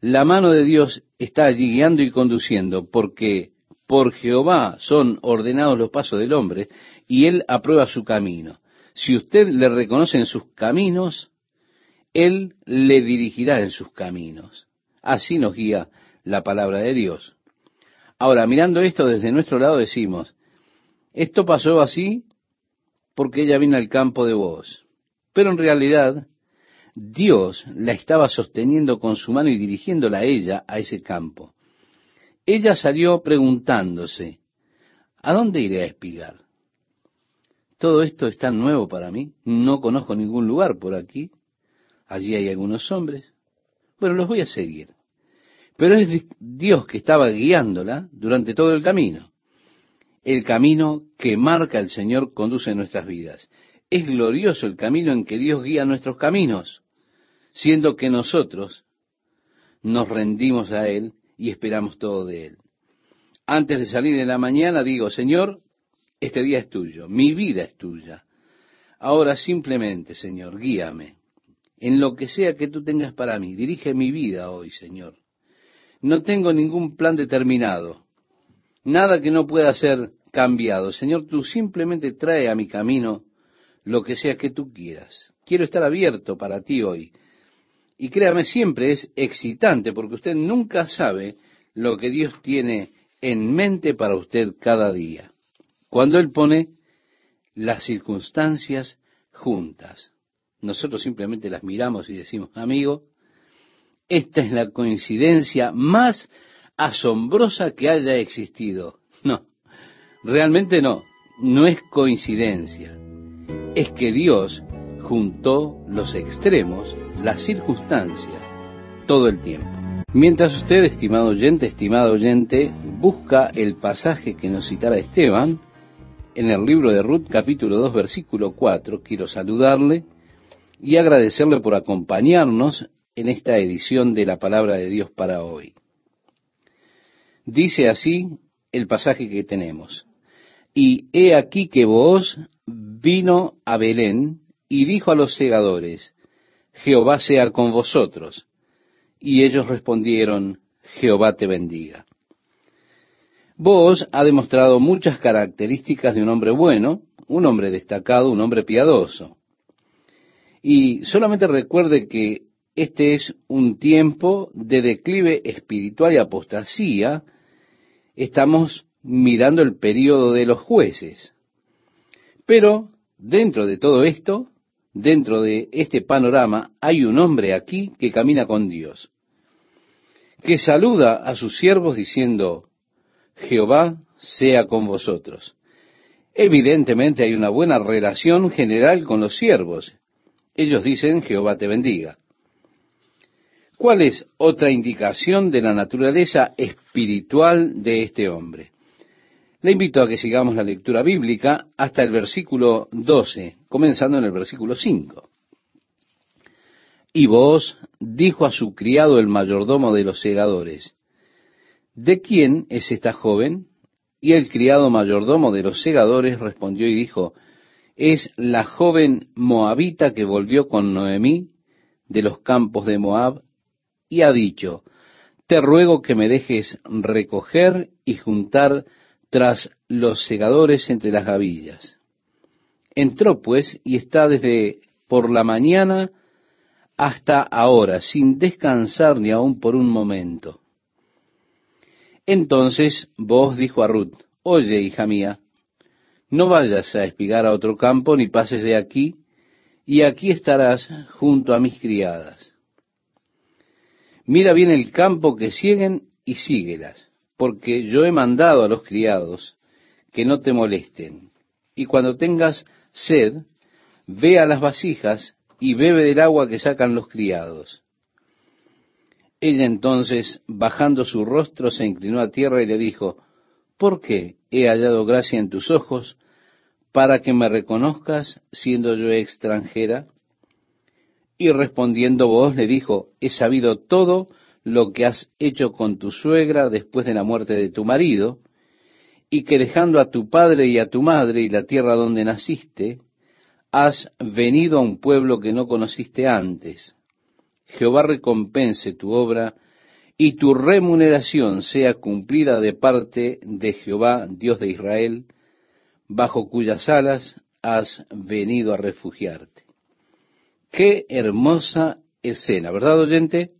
La mano de Dios está allí guiando y conduciendo, porque por Jehová son ordenados los pasos del hombre, y Él aprueba su camino. Si usted le reconoce en sus caminos, Él le dirigirá en sus caminos. Así nos guía la palabra de Dios. Ahora, mirando esto desde nuestro lado, decimos, esto pasó así porque ella vino al campo de vos. Pero en realidad, Dios la estaba sosteniendo con su mano y dirigiéndola a ella a ese campo. Ella salió preguntándose, ¿a dónde iré a espigar? Todo esto es tan nuevo para mí, no conozco ningún lugar por aquí, allí hay algunos hombres, bueno, los voy a seguir. Pero es Dios que estaba guiándola durante todo el camino. El camino que marca el Señor conduce nuestras vidas. Es glorioso el camino en que Dios guía nuestros caminos, siendo que nosotros nos rendimos a Él y esperamos todo de Él. Antes de salir en la mañana digo, Señor, este día es tuyo, mi vida es tuya. Ahora simplemente, Señor, guíame en lo que sea que tú tengas para mí. Dirige mi vida hoy, Señor. No tengo ningún plan determinado, nada que no pueda ser cambiado. Señor, tú simplemente trae a mi camino lo que sea que tú quieras. Quiero estar abierto para ti hoy. Y créame, siempre es excitante porque usted nunca sabe lo que Dios tiene en mente para usted cada día. Cuando Él pone las circunstancias juntas. Nosotros simplemente las miramos y decimos, amigo, esta es la coincidencia más asombrosa que haya existido. (laughs) No, realmente no, no es coincidencia. Es que Dios juntó los extremos, las circunstancias, todo el tiempo. Mientras usted, estimado oyente, estimado oyente, busca el pasaje que nos citara Esteban, en el libro de Ruth capítulo 2 versículo 4, quiero saludarle y agradecerle por acompañarnos en esta edición de la palabra de Dios para hoy. Dice así el pasaje que tenemos. Y he aquí que vos vino a Belén y dijo a los segadores, Jehová sea con vosotros. Y ellos respondieron, Jehová te bendiga. Vos ha demostrado muchas características de un hombre bueno, un hombre destacado, un hombre piadoso. Y solamente recuerde que este es un tiempo de declive espiritual y apostasía. Estamos mirando el periodo de los jueces. Pero dentro de todo esto, dentro de este panorama, hay un hombre aquí que camina con Dios, que saluda a sus siervos diciendo, Jehová sea con vosotros. Evidentemente hay una buena relación general con los siervos, ellos dicen, Jehová te bendiga. ¿Cuál es otra indicación de la naturaleza espiritual de este hombre? Le invito a que sigamos la lectura bíblica hasta el versículo 12, comenzando en el versículo 5. Y vos dijo a su criado el mayordomo de los segadores, ¿de quién es esta joven? Y el criado mayordomo de los segadores respondió y dijo, es la joven moabita que volvió con Noemí de los campos de Moab y ha dicho, te ruego que me dejes recoger y juntar tras los segadores entre las gavillas. Entró pues y está desde por la mañana hasta ahora, sin descansar ni aun por un momento. Entonces vos dijo a Ruth, Oye, hija mía, no vayas a espigar a otro campo, ni pases de aquí, y aquí estarás junto a mis criadas. Mira bien el campo que siguen y síguelas, porque yo he mandado a los criados que no te molesten. Y cuando tengas sed, ve a las vasijas y bebe del agua que sacan los criados. Ella entonces, bajando su rostro, se inclinó a tierra y le dijo, ¿por qué he hallado gracia en tus ojos para que me reconozcas siendo yo extranjera? Y respondiendo vos le dijo, he sabido todo lo que has hecho con tu suegra después de la muerte de tu marido, y que dejando a tu padre y a tu madre y la tierra donde naciste, has venido a un pueblo que no conociste antes. Jehová recompense tu obra y tu remuneración sea cumplida de parte de Jehová, Dios de Israel, bajo cuyas alas has venido a refugiarte. Qué hermosa escena, ¿verdad, oyente?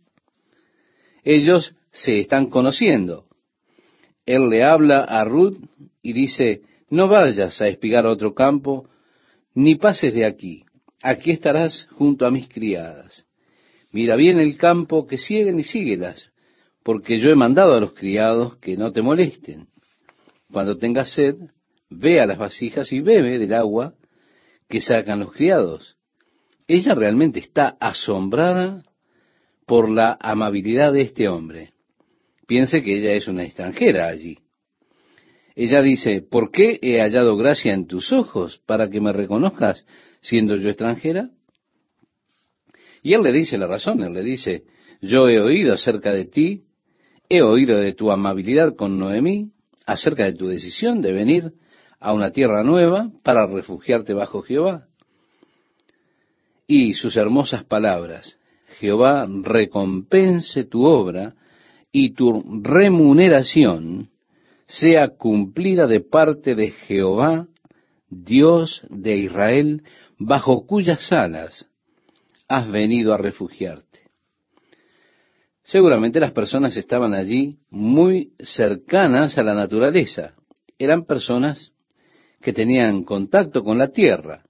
Ellos se están conociendo. Él le habla a Ruth y dice, no vayas a espigar a otro campo, ni pases de aquí. Aquí estarás junto a mis criadas. Mira bien el campo que siguen y síguelas, porque yo he mandado a los criados que no te molesten. Cuando tengas sed, ve a las vasijas y bebe del agua que sacan los criados. Ella realmente está asombrada por la amabilidad de este hombre. Piense que ella es una extranjera allí. Ella dice, ¿por qué he hallado gracia en tus ojos para que me reconozcas siendo yo extranjera? Y él le dice la razón, él le dice, yo he oído acerca de ti He oído de tu amabilidad con Noemí, acerca de tu decisión de venir a una tierra nueva para refugiarte bajo Jehová. Y sus hermosas palabras, Jehová recompense tu obra y tu remuneración sea cumplida de parte de Jehová, Dios de Israel, bajo cuyas alas has venido a refugiarte. Seguramente las personas estaban allí muy cercanas a la naturaleza. Eran personas que tenían contacto con la tierra.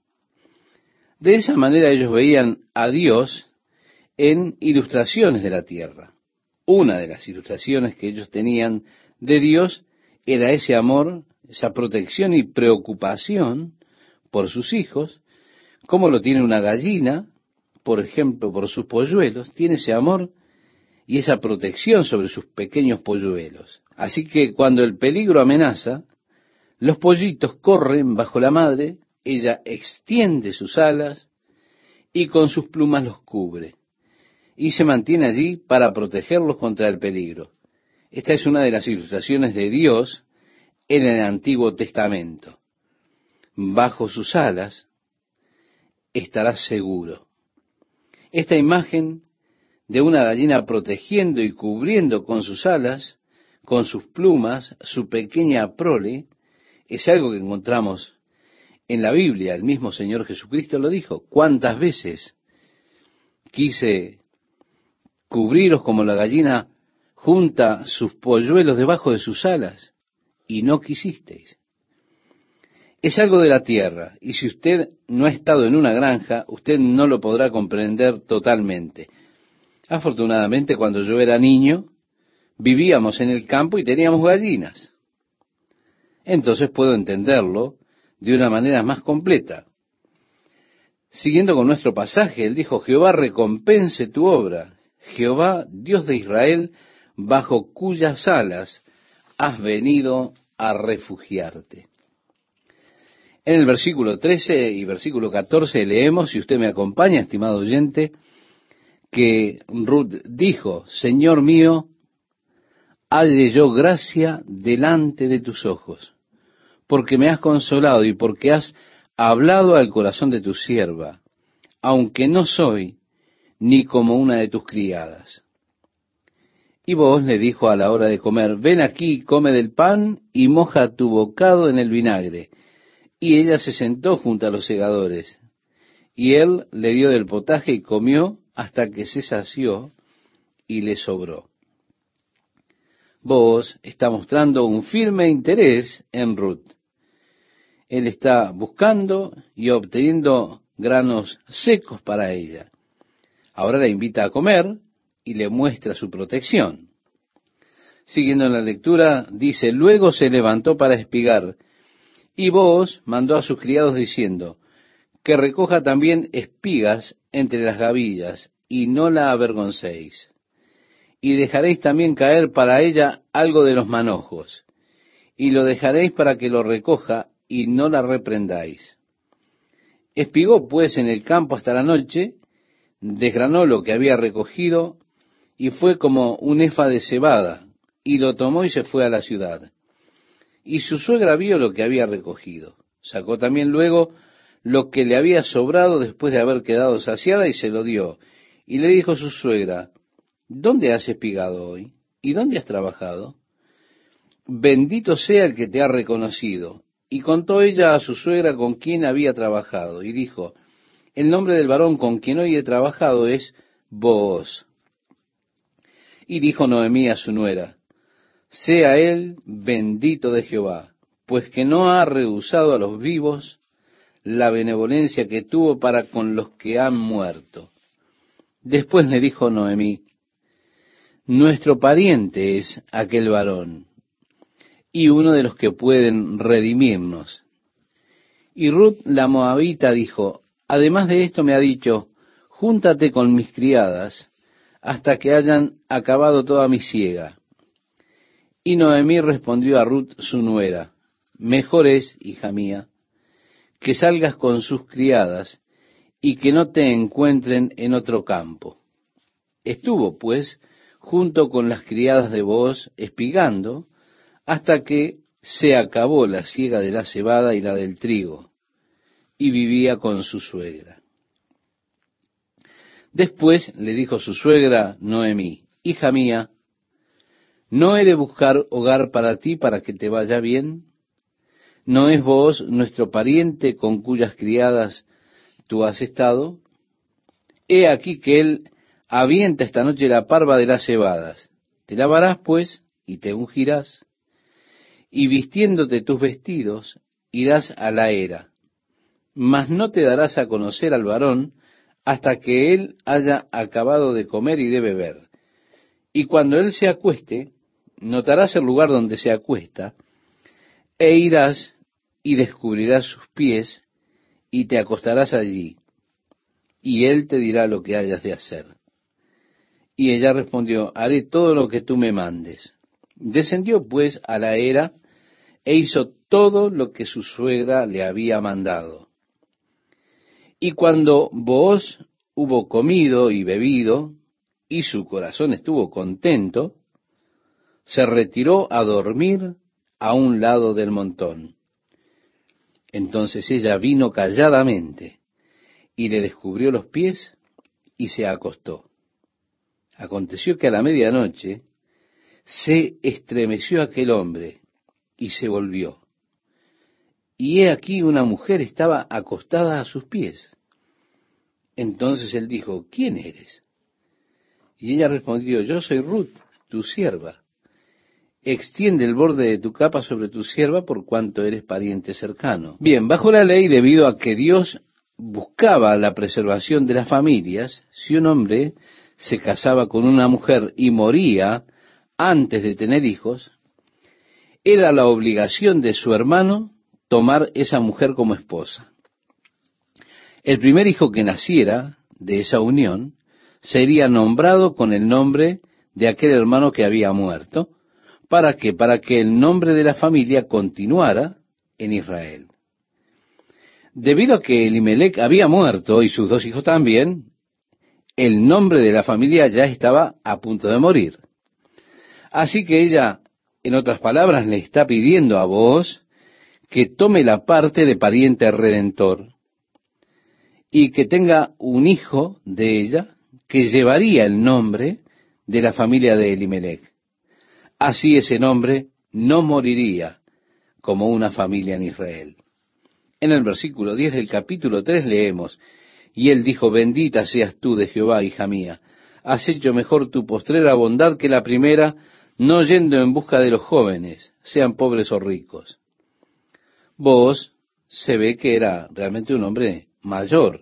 De esa manera ellos veían a Dios en ilustraciones de la tierra. Una de las ilustraciones que ellos tenían de Dios era ese amor, esa protección y preocupación por sus hijos, como lo tiene una gallina, por ejemplo, por sus polluelos, tiene ese amor y esa protección sobre sus pequeños polluelos. Así que cuando el peligro amenaza, los pollitos corren bajo la madre, ella extiende sus alas y con sus plumas los cubre y se mantiene allí para protegerlos contra el peligro. Esta es una de las ilustraciones de Dios en el Antiguo Testamento. Bajo sus alas estarás seguro. Esta imagen de una gallina protegiendo y cubriendo con sus alas, con sus plumas, su pequeña prole, es algo que encontramos en la Biblia. El mismo Señor Jesucristo lo dijo. ¿Cuántas veces quise cubriros como la gallina junta sus polluelos debajo de sus alas y no quisisteis? Es algo de la tierra y si usted no ha estado en una granja, usted no lo podrá comprender totalmente. Afortunadamente, cuando yo era niño, vivíamos en el campo y teníamos gallinas. Entonces puedo entenderlo de una manera más completa. Siguiendo con nuestro pasaje, él dijo, Jehová recompense tu obra, Jehová, Dios de Israel, bajo cuyas alas has venido a refugiarte. En el versículo 13 y versículo 14 leemos, si usted me acompaña, estimado oyente, que Ruth dijo, Señor mío, halle yo gracia delante de tus ojos, porque me has consolado y porque has hablado al corazón de tu sierva, aunque no soy ni como una de tus criadas. Y vos le dijo a la hora de comer, ven aquí, come del pan y moja tu bocado en el vinagre. Y ella se sentó junto a los segadores. Y él le dio del potaje y comió hasta que se sació y le sobró. Vos está mostrando un firme interés en Ruth. Él está buscando y obteniendo granos secos para ella. Ahora la invita a comer y le muestra su protección. Siguiendo en la lectura, dice, luego se levantó para espigar, y vos mandó a sus criados diciendo, que recoja también espigas entre las gavillas, y no la avergoncéis. Y dejaréis también caer para ella algo de los manojos, y lo dejaréis para que lo recoja, y no la reprendáis. Espigó pues en el campo hasta la noche, desgranó lo que había recogido, y fue como un efa de cebada, y lo tomó y se fue a la ciudad. Y su suegra vio lo que había recogido. Sacó también luego lo que le había sobrado después de haber quedado saciada y se lo dio. Y le dijo su suegra, ¿dónde has espigado hoy? ¿Y dónde has trabajado? Bendito sea el que te ha reconocido. Y contó ella a su suegra con quien había trabajado, y dijo, el nombre del varón con quien hoy he trabajado es Booz. Y dijo Noemí a su nuera, sea él bendito de Jehová, pues que no ha rehusado a los vivos la benevolencia que tuvo para con los que han muerto. Después le dijo Noemí, nuestro pariente es aquel varón, y uno de los que pueden redimirnos. Y Ruth la moabita dijo, además de esto me ha dicho, júntate con mis criadas hasta que hayan acabado toda mi siega. Y Noemí respondió a Ruth su nuera, mejor es, hija mía, que salgas con sus criadas y que no te encuentren en otro campo. Estuvo, pues, junto con las criadas de vos, espigando, hasta que se acabó la siega de la cebada y la del trigo, y vivía con su suegra. Después le dijo su suegra Noemí, hija mía, ¿no he de buscar hogar para ti para que te vaya bien? ¿No es vos nuestro pariente con cuyas criadas tú has estado? He aquí que él avienta esta noche la parva de las cebadas. Te lavarás, pues, y te ungirás y vistiéndote tus vestidos, irás a la era. Mas no te darás a conocer al varón hasta que él haya acabado de comer y de beber. Y cuando él se acueste, notarás el lugar donde se acuesta, e irás y descubrirás sus pies, y te acostarás allí, y él te dirá lo que hayas de hacer. Y ella respondió, haré todo lo que tú me mandes. Descendió pues a la era e hizo todo lo que su suegra le había mandado. Y cuando Booz hubo comido y bebido, y su corazón estuvo contento, se retiró a dormir a un lado del montón. Entonces ella vino calladamente y le descubrió los pies y se acostó. Aconteció que a la medianoche se estremeció aquel hombre y se volvió. Y he aquí una mujer estaba acostada a sus pies. Entonces él dijo, ¿quién eres? Y ella respondió, yo soy Ruth, tu sierva. Extiende el borde de tu capa sobre tu sierva por cuanto eres pariente cercano. Bien, bajo la ley, debido a que Dios buscaba la preservación de las familias, si un hombre se casaba con una mujer y moría antes de tener hijos, era la obligación de su hermano tomar esa mujer como esposa. El primer hijo que naciera de esa unión sería nombrado con el nombre de aquel hermano que había muerto. ¿Para qué? Para que el nombre de la familia continuara en Israel. Debido a que Elimelech había muerto y sus dos hijos también, el nombre de la familia ya estaba a punto de morir. Así que ella en otras palabras, le está pidiendo a vos que tome la parte de pariente redentor y que tenga un hijo de ella que llevaría el nombre de la familia de Elimelech. Así ese nombre no moriría como una familia en Israel. En el versículo 10 del capítulo 3 leemos, y él dijo, bendita seas tú de Jehová, hija mía, has hecho mejor tu postrera bondad que la primera, no yendo en busca de los jóvenes, sean pobres o ricos. Vos se ve que era realmente un hombre mayor.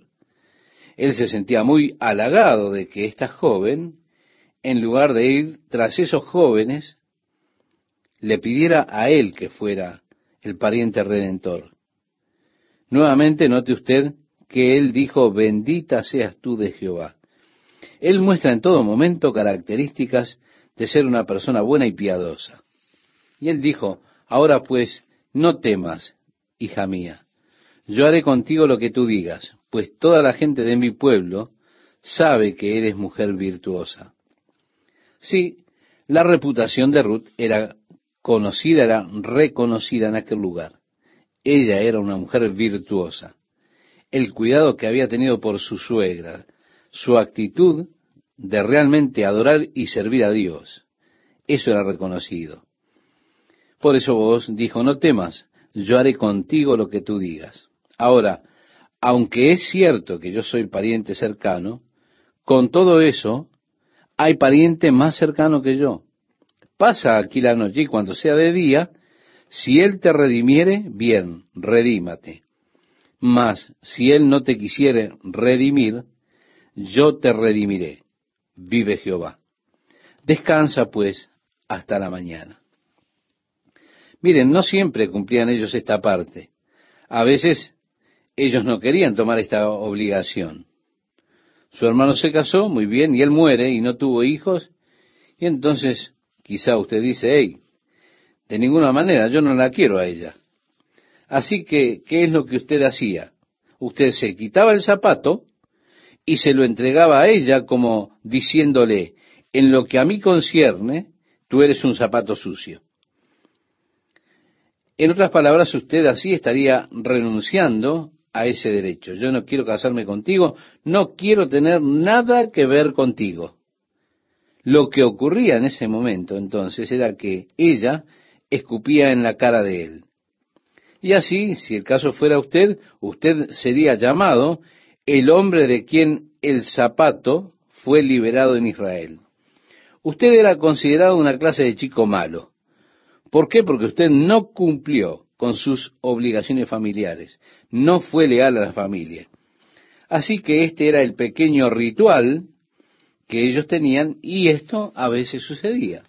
Él se sentía muy halagado de que esta joven, en lugar de ir tras esos jóvenes, le pidiera a él que fuera el pariente redentor. Nuevamente note usted que él dijo, bendita seas tú de Jehová. Él muestra en todo momento características de ser una persona buena y piadosa. Y él dijo, ahora pues, no temas, hija mía, yo haré contigo lo que tú digas, pues toda la gente de mi pueblo sabe que eres mujer virtuosa. Sí, la reputación de Ruth era conocida, era reconocida en aquel lugar. Ella era una mujer virtuosa. El cuidado que había tenido por su suegra, su actitud de realmente adorar y servir a Dios, eso era reconocido. Por eso vos dijo, no temas, yo haré contigo lo que tú digas. Ahora, aunque es cierto que yo soy pariente cercano, con todo eso, hay pariente más cercano que yo. Pasa aquí la noche y cuando sea de día, si Él te redimiere, bien, redímate. Mas si Él no te quisiere redimir, yo te redimiré, vive Jehová. Descansa pues hasta la mañana. Miren, no siempre cumplían ellos esta parte. A veces ellos no querían tomar esta obligación. Su hermano se casó, muy bien, y él muere y no tuvo hijos, y entonces quizá usted dice, hey, de ninguna manera, yo no la quiero a ella. Así que, ¿qué es lo que usted hacía? Usted se quitaba el zapato y se lo entregaba a ella como diciéndole, en lo que a mí concierne, tú eres un zapato sucio. En otras palabras, usted así estaría renunciando a ese derecho. Yo no quiero casarme contigo, no quiero tener nada que ver contigo. Lo que ocurría en ese momento entonces era que ella escupía en la cara de él. Y así, si el caso fuera usted, usted sería llamado el hombre de quien el zapato fue liberado en Israel. Usted era considerado una clase de chico malo. ¿Por qué? Porque usted no cumplió con sus obligaciones familiares, no fue leal a la familia. Así que este era el pequeño ritual que ellos tenían y esto a veces sucedía.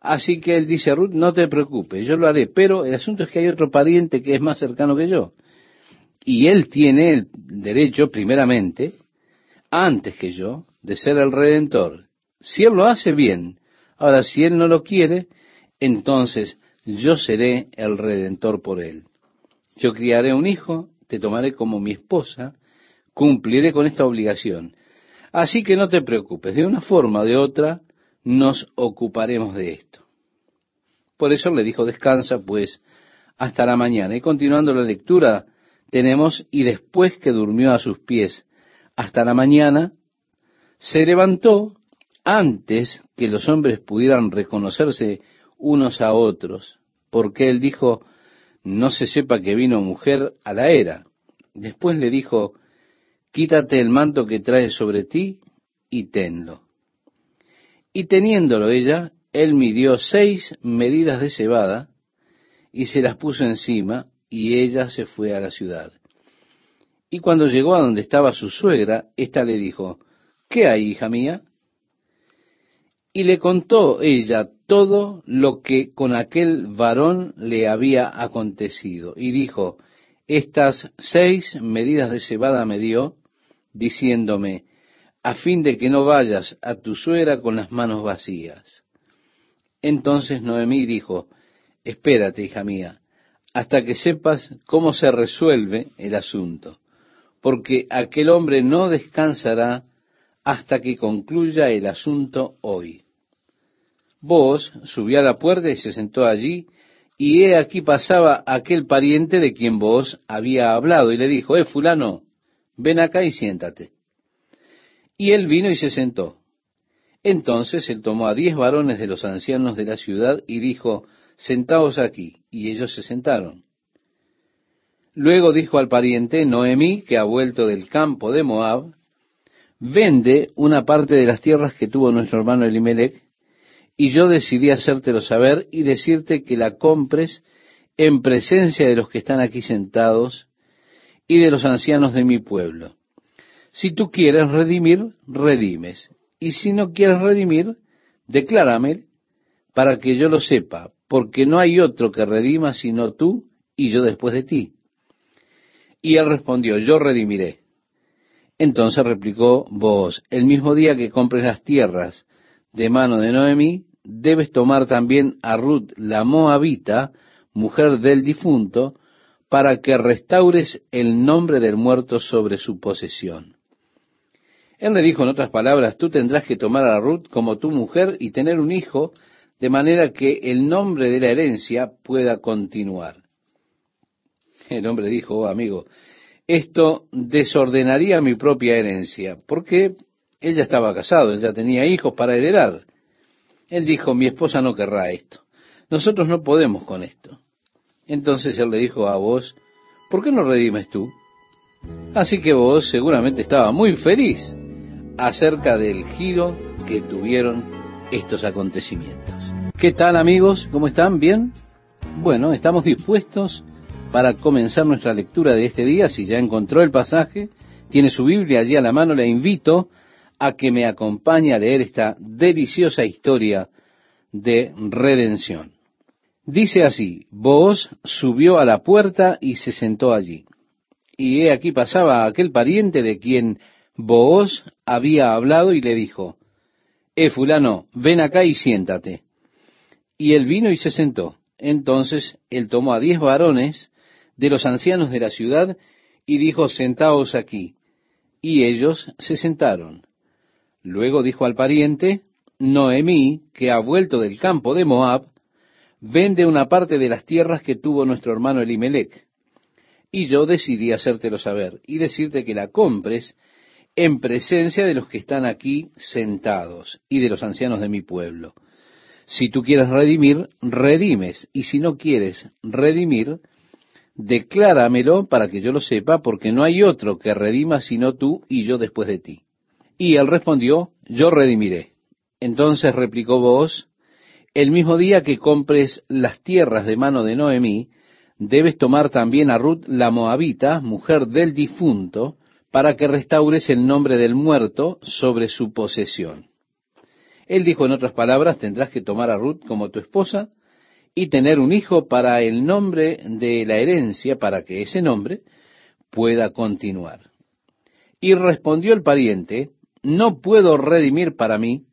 Así que él dice a Ruth, no te preocupes, yo lo haré, pero el asunto es que hay otro pariente que es más cercano que yo. Y él tiene el derecho, primeramente, antes que yo, de ser el redentor. Si él lo hace bien, ahora si él no lo quiere, entonces yo seré el redentor por él. Yo criaré un hijo, te tomaré como mi esposa, cumpliré con esta obligación. Así que no te preocupes, de una forma o de otra nos ocuparemos de esto. Por eso le dijo, descansa pues hasta la mañana. Y continuando la lectura, tenemos, y después que durmió a sus pies hasta la mañana, se levantó antes que los hombres pudieran reconocerse unos a otros, porque él dijo, no se sepa que vino mujer a la era. Después le dijo, quítate el manto que traes sobre ti y tenlo. Y teniéndolo ella, él midió seis medidas de cebada y se las puso encima y ella se fue a la ciudad. Y cuando llegó a donde estaba su suegra, ésta le dijo, ¿qué hay, hija mía? Y le contó ella todo lo que con aquel varón le había acontecido. Y dijo, estas seis medidas de cebada me dio, diciéndome, a fin de que no vayas a tu suegra con las manos vacías. Entonces Noemí dijo, espérate, hija mía, hasta que sepas cómo se resuelve el asunto, porque aquel hombre no descansará hasta que concluya el asunto hoy. Vos subió a la puerta y se sentó allí, y he aquí pasaba aquel pariente de quien vos había hablado, y le dijo, eh, fulano, ven acá y siéntate. Y él vino y se sentó. Entonces él tomó a diez varones de los ancianos de la ciudad y dijo, Sentaos aquí. Y ellos se sentaron. Luego dijo al pariente Noemí, que ha vuelto del campo de Moab, vende una parte de las tierras que tuvo nuestro hermano Elimelech, y yo decidí hacértelo saber y decirte que la compres en presencia de los que están aquí sentados y de los ancianos de mi pueblo. Si tú quieres redimir, redimes. Y si no quieres redimir, declárame para que yo lo sepa, porque no hay otro que redima sino tú y yo después de ti. Y él respondió, yo redimiré. Entonces replicó vos, el mismo día que compres las tierras de mano de Noemí, debes tomar también a Ruth la Moabita, mujer del difunto, para que restaures el nombre del muerto sobre su posesión. Él le dijo en otras palabras, tú tendrás que tomar a Ruth como tu mujer y tener un hijo, de manera que el nombre de la herencia pueda continuar. El hombre dijo, oh, amigo, esto desordenaría mi propia herencia, porque él ya estaba casado, él ya tenía hijos para heredar. Él dijo, mi esposa no querrá esto. Nosotros no podemos con esto. Entonces él le dijo a vos, ¿por qué no redimes tú? Así que vos seguramente estaba muy feliz acerca del giro que tuvieron estos acontecimientos. ¿Qué tal amigos? ¿Cómo están? ¿Bien? Bueno, estamos dispuestos para comenzar nuestra lectura de este día. Si ya encontró el pasaje, tiene su Biblia allí a la mano, le invito a que me acompañe a leer esta deliciosa historia de redención. Dice así, Booz subió a la puerta y se sentó allí. Y he aquí pasaba aquel pariente de quien Booz había hablado y le dijo, Eh, fulano, ven acá y siéntate. Y él vino y se sentó. Entonces él tomó a diez varones de los ancianos de la ciudad y dijo, sentaos aquí. Y ellos se sentaron. Luego dijo al pariente, Noemí, que ha vuelto del campo de Moab, vende una parte de las tierras que tuvo nuestro hermano Elimelech. Y yo decidí hacértelo saber y decirte que la compres en presencia de los que están aquí sentados y de los ancianos de mi pueblo. Si tú quieres redimir, redimes, y si no quieres redimir, decláramelo para que yo lo sepa, porque no hay otro que redima sino tú y yo después de ti. Y él respondió, yo redimiré. Entonces replicó vos, el mismo día que compres las tierras de mano de Noemí, debes tomar también a Ruth la Moabita, mujer del difunto, para que restaures el nombre del muerto sobre su posesión. Él dijo en otras palabras, tendrás que tomar a Ruth como tu esposa y tener un hijo para el nombre de la herencia, para que ese nombre pueda continuar. Y respondió el pariente, no puedo redimir para mí,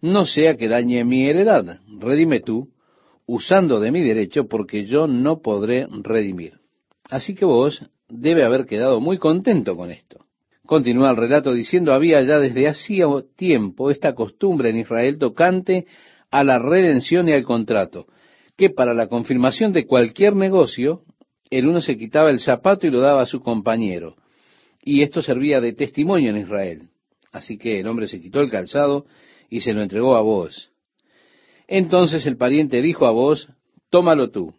no sea que dañe mi heredad. Redime tú, usando de mi derecho, porque yo no podré redimir. Así que vos debe haber quedado muy contento con esto. Continúa el relato diciendo, había ya desde hacía tiempo esta costumbre en Israel tocante a la redención y al contrato, que para la confirmación de cualquier negocio, el uno se quitaba el zapato y lo daba a su compañero, y esto servía de testimonio en Israel. Así que el hombre se quitó el calzado y se lo entregó a vos. Entonces el pariente dijo a vos, tómalo tú.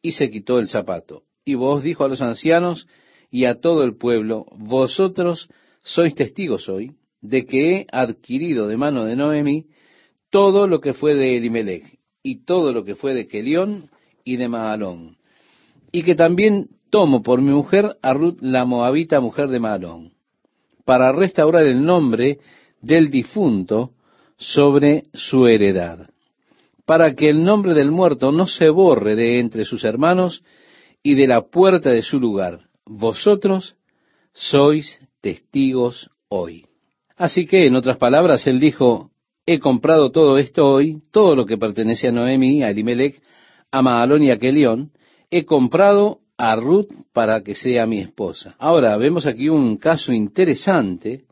Y se quitó el zapato. Y vos dijo a los ancianos y a todo el pueblo, vosotros sois testigos hoy de que he adquirido de mano de Noemi todo lo que fue de Elimelech y todo lo que fue de Kelión y de Maalón. Y que también tomo por mi mujer a Ruth la moabita mujer de Maalón, para restaurar el nombre del difunto sobre su heredad, para que el nombre del muerto no se borre de entre sus hermanos y de la puerta de su lugar. Vosotros sois testigos hoy. Así que, en otras palabras, él dijo, he comprado todo esto hoy, todo lo que pertenece a Noemi, a Elimelech, a Maalón y a Kelión, he comprado a Ruth para que sea mi esposa. Ahora, vemos aquí un caso interesante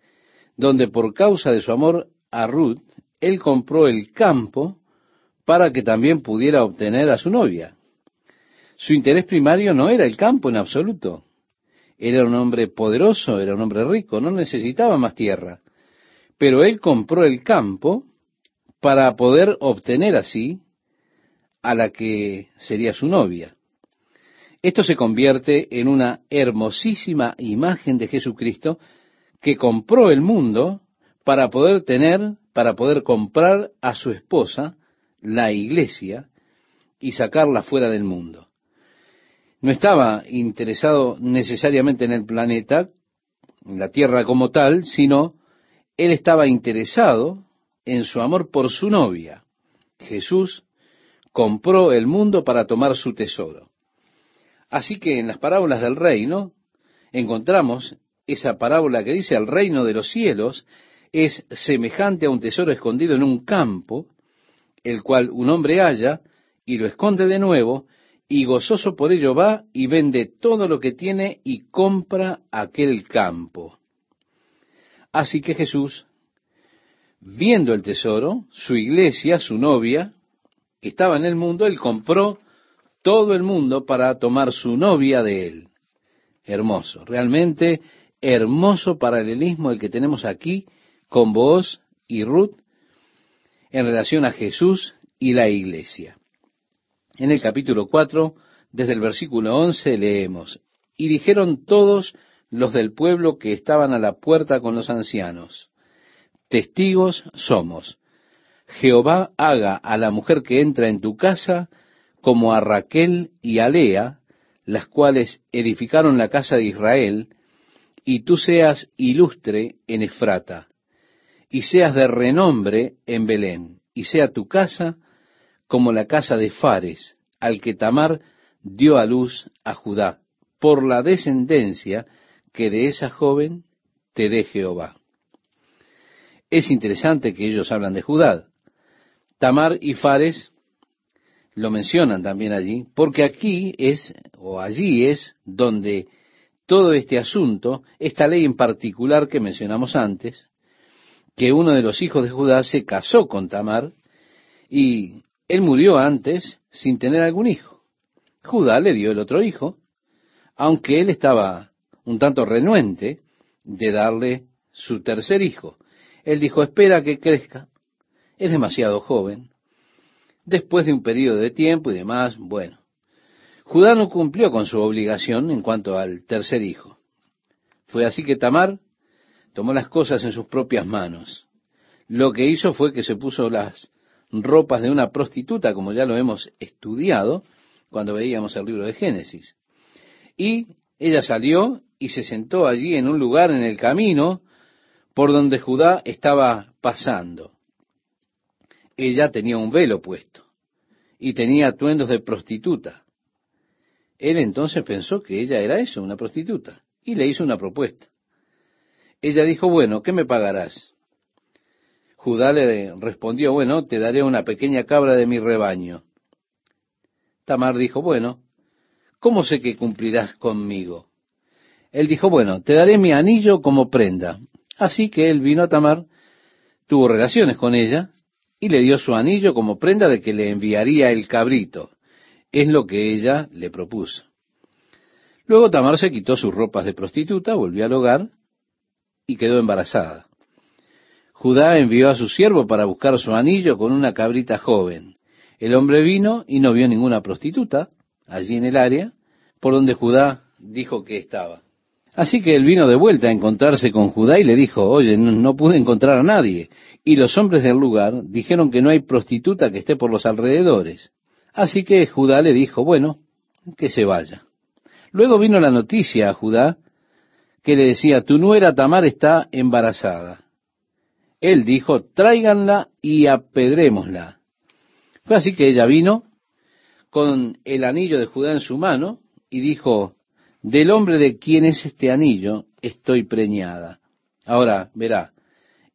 donde por causa de su amor a Ruth, él compró el campo para que también pudiera obtener a su novia. Su interés primario no era el campo en absoluto. Era un hombre poderoso, era un hombre rico, no necesitaba más tierra. Pero él compró el campo para poder obtener así a la que sería su novia. Esto se convierte en una hermosísima imagen de Jesucristo que compró el mundo para poder tener, para poder comprar a su esposa, la iglesia, y sacarla fuera del mundo. No estaba interesado necesariamente en el planeta, en la Tierra como tal, sino él estaba interesado en su amor por su novia. Jesús compró el mundo para tomar su tesoro. Así que en las parábolas del reino encontramos esa parábola que dice el reino de los cielos es semejante a un tesoro escondido en un campo, el cual un hombre halla y lo esconde de nuevo, y gozoso por ello va y vende todo lo que tiene y compra aquel campo. Así que Jesús, viendo el tesoro, su iglesia, su novia, que estaba en el mundo, él compró todo el mundo para tomar su novia de él. Hermoso, realmente hermoso paralelismo el que tenemos aquí con vos y Ruth en relación a Jesús y la iglesia. En el capítulo 4, desde el versículo 11, leemos, y dijeron todos los del pueblo que estaban a la puerta con los ancianos, testigos somos, Jehová haga a la mujer que entra en tu casa como a Raquel y a Lea, las cuales edificaron la casa de Israel, y tú seas ilustre en Efrata, y seas de renombre en Belén, y sea tu casa como la casa de Fares, al que Tamar dio a luz a Judá, por la descendencia que de esa joven te dé Jehová. Es interesante que ellos hablan de Judá. Tamar y Fares lo mencionan también allí, porque aquí es, o allí es, donde todo este asunto, esta ley en particular que mencionamos antes, que uno de los hijos de Judá se casó con Tamar y él murió antes sin tener algún hijo. Judá le dio el otro hijo, aunque él estaba un tanto renuente de darle su tercer hijo. Él dijo, espera que crezca, es demasiado joven. Después de un periodo de tiempo y demás, bueno, Judá no cumplió con su obligación en cuanto al tercer hijo. Fue así que Tamar tomó las cosas en sus propias manos. Lo que hizo fue que se puso las ropas de una prostituta, como ya lo hemos estudiado cuando veíamos el libro de Génesis. Y ella salió y se sentó allí en un lugar en el camino por donde Judá estaba pasando. Ella tenía un velo puesto y tenía atuendos de prostituta. Él entonces pensó que ella era eso, una prostituta, y le hizo una propuesta. Ella dijo, bueno, ¿qué me pagarás? Judá le respondió, bueno, te daré una pequeña cabra de mi rebaño. Tamar dijo, bueno, ¿cómo sé que cumplirás conmigo? Él dijo, bueno, te daré mi anillo como prenda. Así que él vino a Tamar, tuvo relaciones con ella, y le dio su anillo como prenda de que le enviaría el cabrito. Es lo que ella le propuso. Luego Tamar se quitó sus ropas de prostituta, volvió al hogar y quedó embarazada. Judá envió a su siervo para buscar su anillo con una cabrita joven. El hombre vino y no vio ninguna prostituta allí en el área por donde Judá dijo que estaba. Así que él vino de vuelta a encontrarse con Judá y le dijo, oye, no, no, pude encontrar a nadie. Y los hombres del lugar dijeron que no hay prostituta que esté por los alrededores. Así que Judá le dijo, bueno, que se vaya. Luego vino la noticia a Judá que le decía, tu nuera Tamar está embarazada. Él dijo, tráiganla y apedrémosla. Fue así que ella vino con el anillo de Judá en su mano y dijo, del hombre de quien es este anillo estoy preñada. Ahora, verá,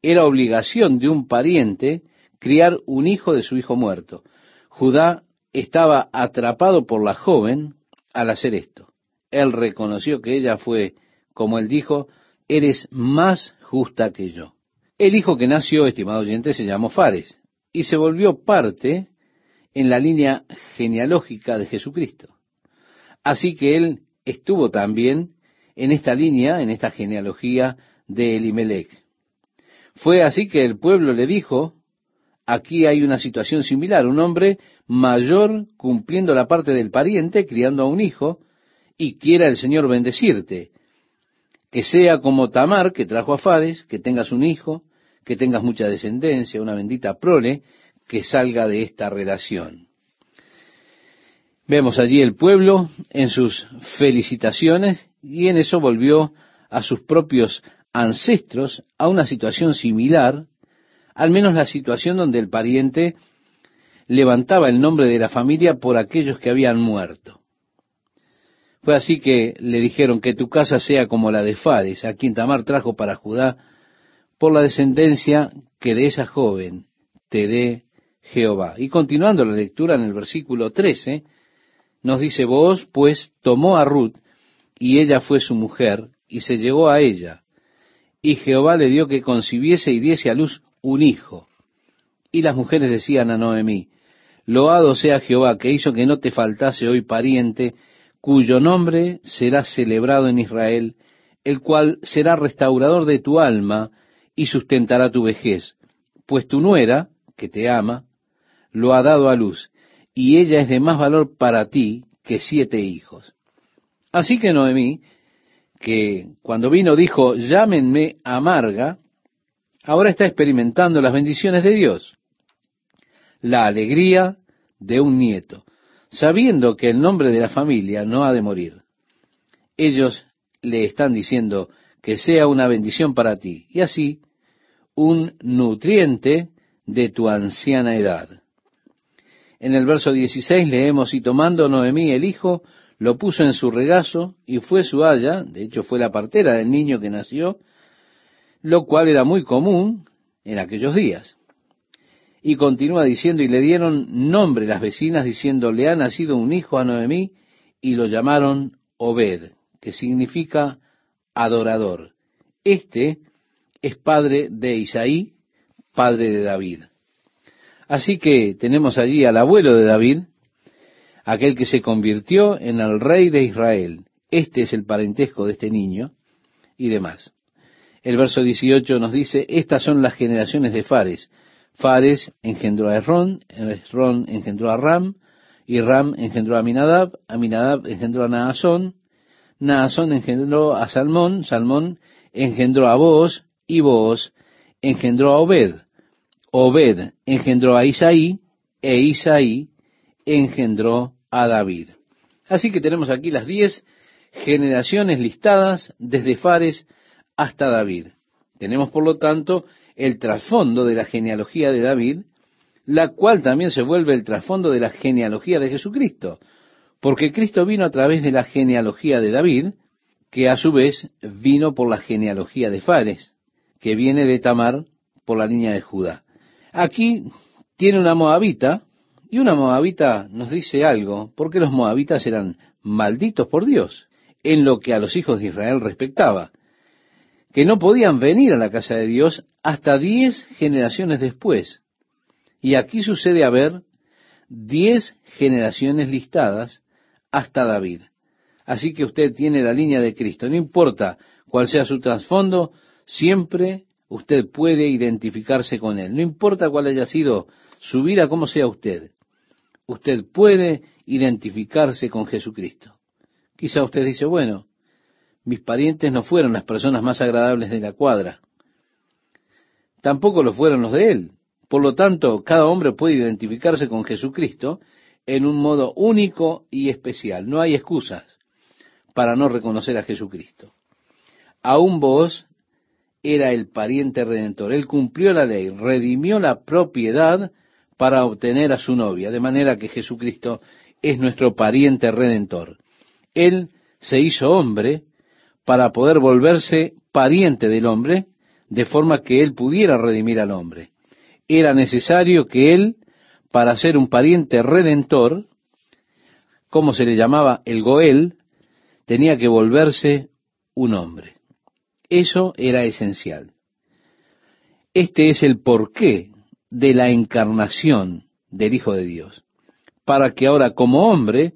era obligación de un pariente criar un hijo de su hijo muerto. Judá estaba atrapado por la joven al hacer esto. Él reconoció que ella fue, como él dijo, eres más justa que yo. El hijo que nació, estimado oyente, se llamó Fares y se volvió parte en la línea genealógica de Jesucristo. Así que él estuvo también en esta línea, en esta genealogía de Elimelech. Fue así que el pueblo le dijo, aquí hay una situación similar, un hombre mayor cumpliendo la parte del pariente, criando a un hijo, y quiera el Señor bendecirte. Que sea como Tamar, que trajo a Fades, que tengas un hijo, que tengas mucha descendencia, una bendita prole, que salga de esta relación. Vemos allí el pueblo en sus felicitaciones y en eso volvió a sus propios ancestros a una situación similar, al menos la situación donde el pariente levantaba el nombre de la familia por aquellos que habían muerto. Fue así que le dijeron que tu casa sea como la de Fades, a quien Tamar trajo para Judá, por la descendencia que de esa joven te dé Jehová. Y continuando la lectura en el versículo 13, nos dice, vos pues tomó a Ruth, y ella fue su mujer, y se llegó a ella. Y Jehová le dio que concibiese y diese a luz un hijo. Y las mujeres decían a Noemí, Loado sea Jehová, que hizo que no te faltase hoy pariente, cuyo nombre será celebrado en Israel, el cual será restaurador de tu alma y sustentará tu vejez, pues tu nuera, que te ama, lo ha dado a luz, y ella es de más valor para ti que siete hijos. Así que Noemí, que cuando vino dijo, llámenme amarga, ahora está experimentando las bendiciones de Dios, la alegría de un nieto, sabiendo que el nombre de la familia no ha de morir. Ellos le están diciendo que sea una bendición para ti, y así un nutriente de tu anciana edad. En el verso 16 leemos, y tomando Noemí el hijo, lo puso en su regazo, y fue su haya, de hecho fue la partera del niño que nació, lo cual era muy común en aquellos días. Y continúa diciendo, y le dieron nombre las vecinas, diciendo, le ha nacido un hijo a Noemí, y lo llamaron Obed, que significa adorador. Este es padre de Isaí, padre de David. Así que tenemos allí al abuelo de David, aquel que se convirtió en el rey de Israel. Este es el parentesco de este niño y demás. El verso 18 nos dice, estas son las generaciones de Fares. Fares engendró a Esrón, Esrón engendró a Ram, y Ram engendró a Aminadab, Aminadab engendró a Naasón, Naasón engendró a Salmón, Salmón engendró a Boaz, y Boaz engendró a Obed. Obed engendró a Isaí e Isaí engendró a David. Así que tenemos aquí las diez generaciones listadas desde Fares hasta David. Tenemos por lo tanto el trasfondo de la genealogía de David, la cual también se vuelve el trasfondo de la genealogía de Jesucristo, porque Cristo vino a través de la genealogía de David, que a su vez vino por la genealogía de Fares, que viene de Tamar por la línea de Judá. Aquí tiene una moabita, y una moabita nos dice algo, porque los moabitas eran malditos por Dios, en lo que a los hijos de Israel respectaba, que no podían venir a la casa de Dios hasta diez generaciones después. Y aquí sucede haber diez generaciones listadas hasta David. Así que usted tiene la línea de Cristo. No importa cuál sea su trasfondo, siempre usted puede identificarse con Él. No importa cuál haya sido su vida, como sea usted. Usted puede identificarse con Jesucristo. Quizá usted dice, bueno, mis parientes no fueron las personas más agradables de la cuadra. Tampoco lo fueron los de Él. Por lo tanto, cada hombre puede identificarse con Jesucristo en un modo único y especial. No hay excusas para no reconocer a Jesucristo. Aún vos era el pariente redentor. Él cumplió la ley, redimió la propiedad para obtener a su novia, de manera que Jesucristo es nuestro pariente redentor. Él se hizo hombre para poder volverse pariente del hombre, de forma que él pudiera redimir al hombre. Era necesario que él, para ser un pariente redentor, como se le llamaba el Goel, tenía que volverse un hombre. Eso era esencial. Este es el porqué de la encarnación del Hijo de Dios, para que ahora como hombre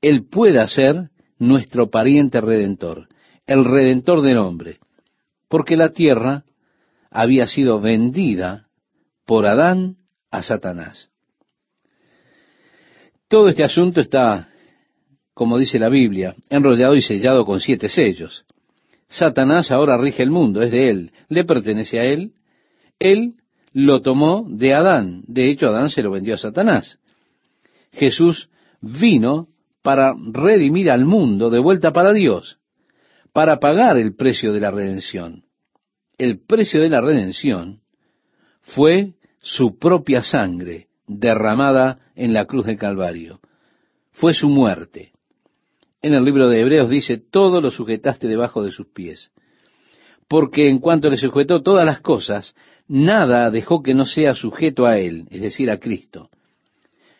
Él pueda ser nuestro pariente redentor, el redentor del hombre, porque la tierra había sido vendida por Adán a Satanás. Todo este asunto está, como dice la Biblia, enrollado y sellado con siete sellos. Satanás ahora rige el mundo, es de él, le pertenece a él. Él lo tomó de Adán. De hecho, Adán se lo vendió a Satanás. Jesús vino para redimir al mundo de vuelta para Dios, para pagar el precio de la redención. El precio de la redención fue su propia sangre derramada en la cruz del Calvario. Fue su muerte. En el libro de Hebreos dice, todo lo sujetaste debajo de sus pies. Porque en cuanto le sujetó todas las cosas, nada dejó que no sea sujeto a él, es decir, a Cristo.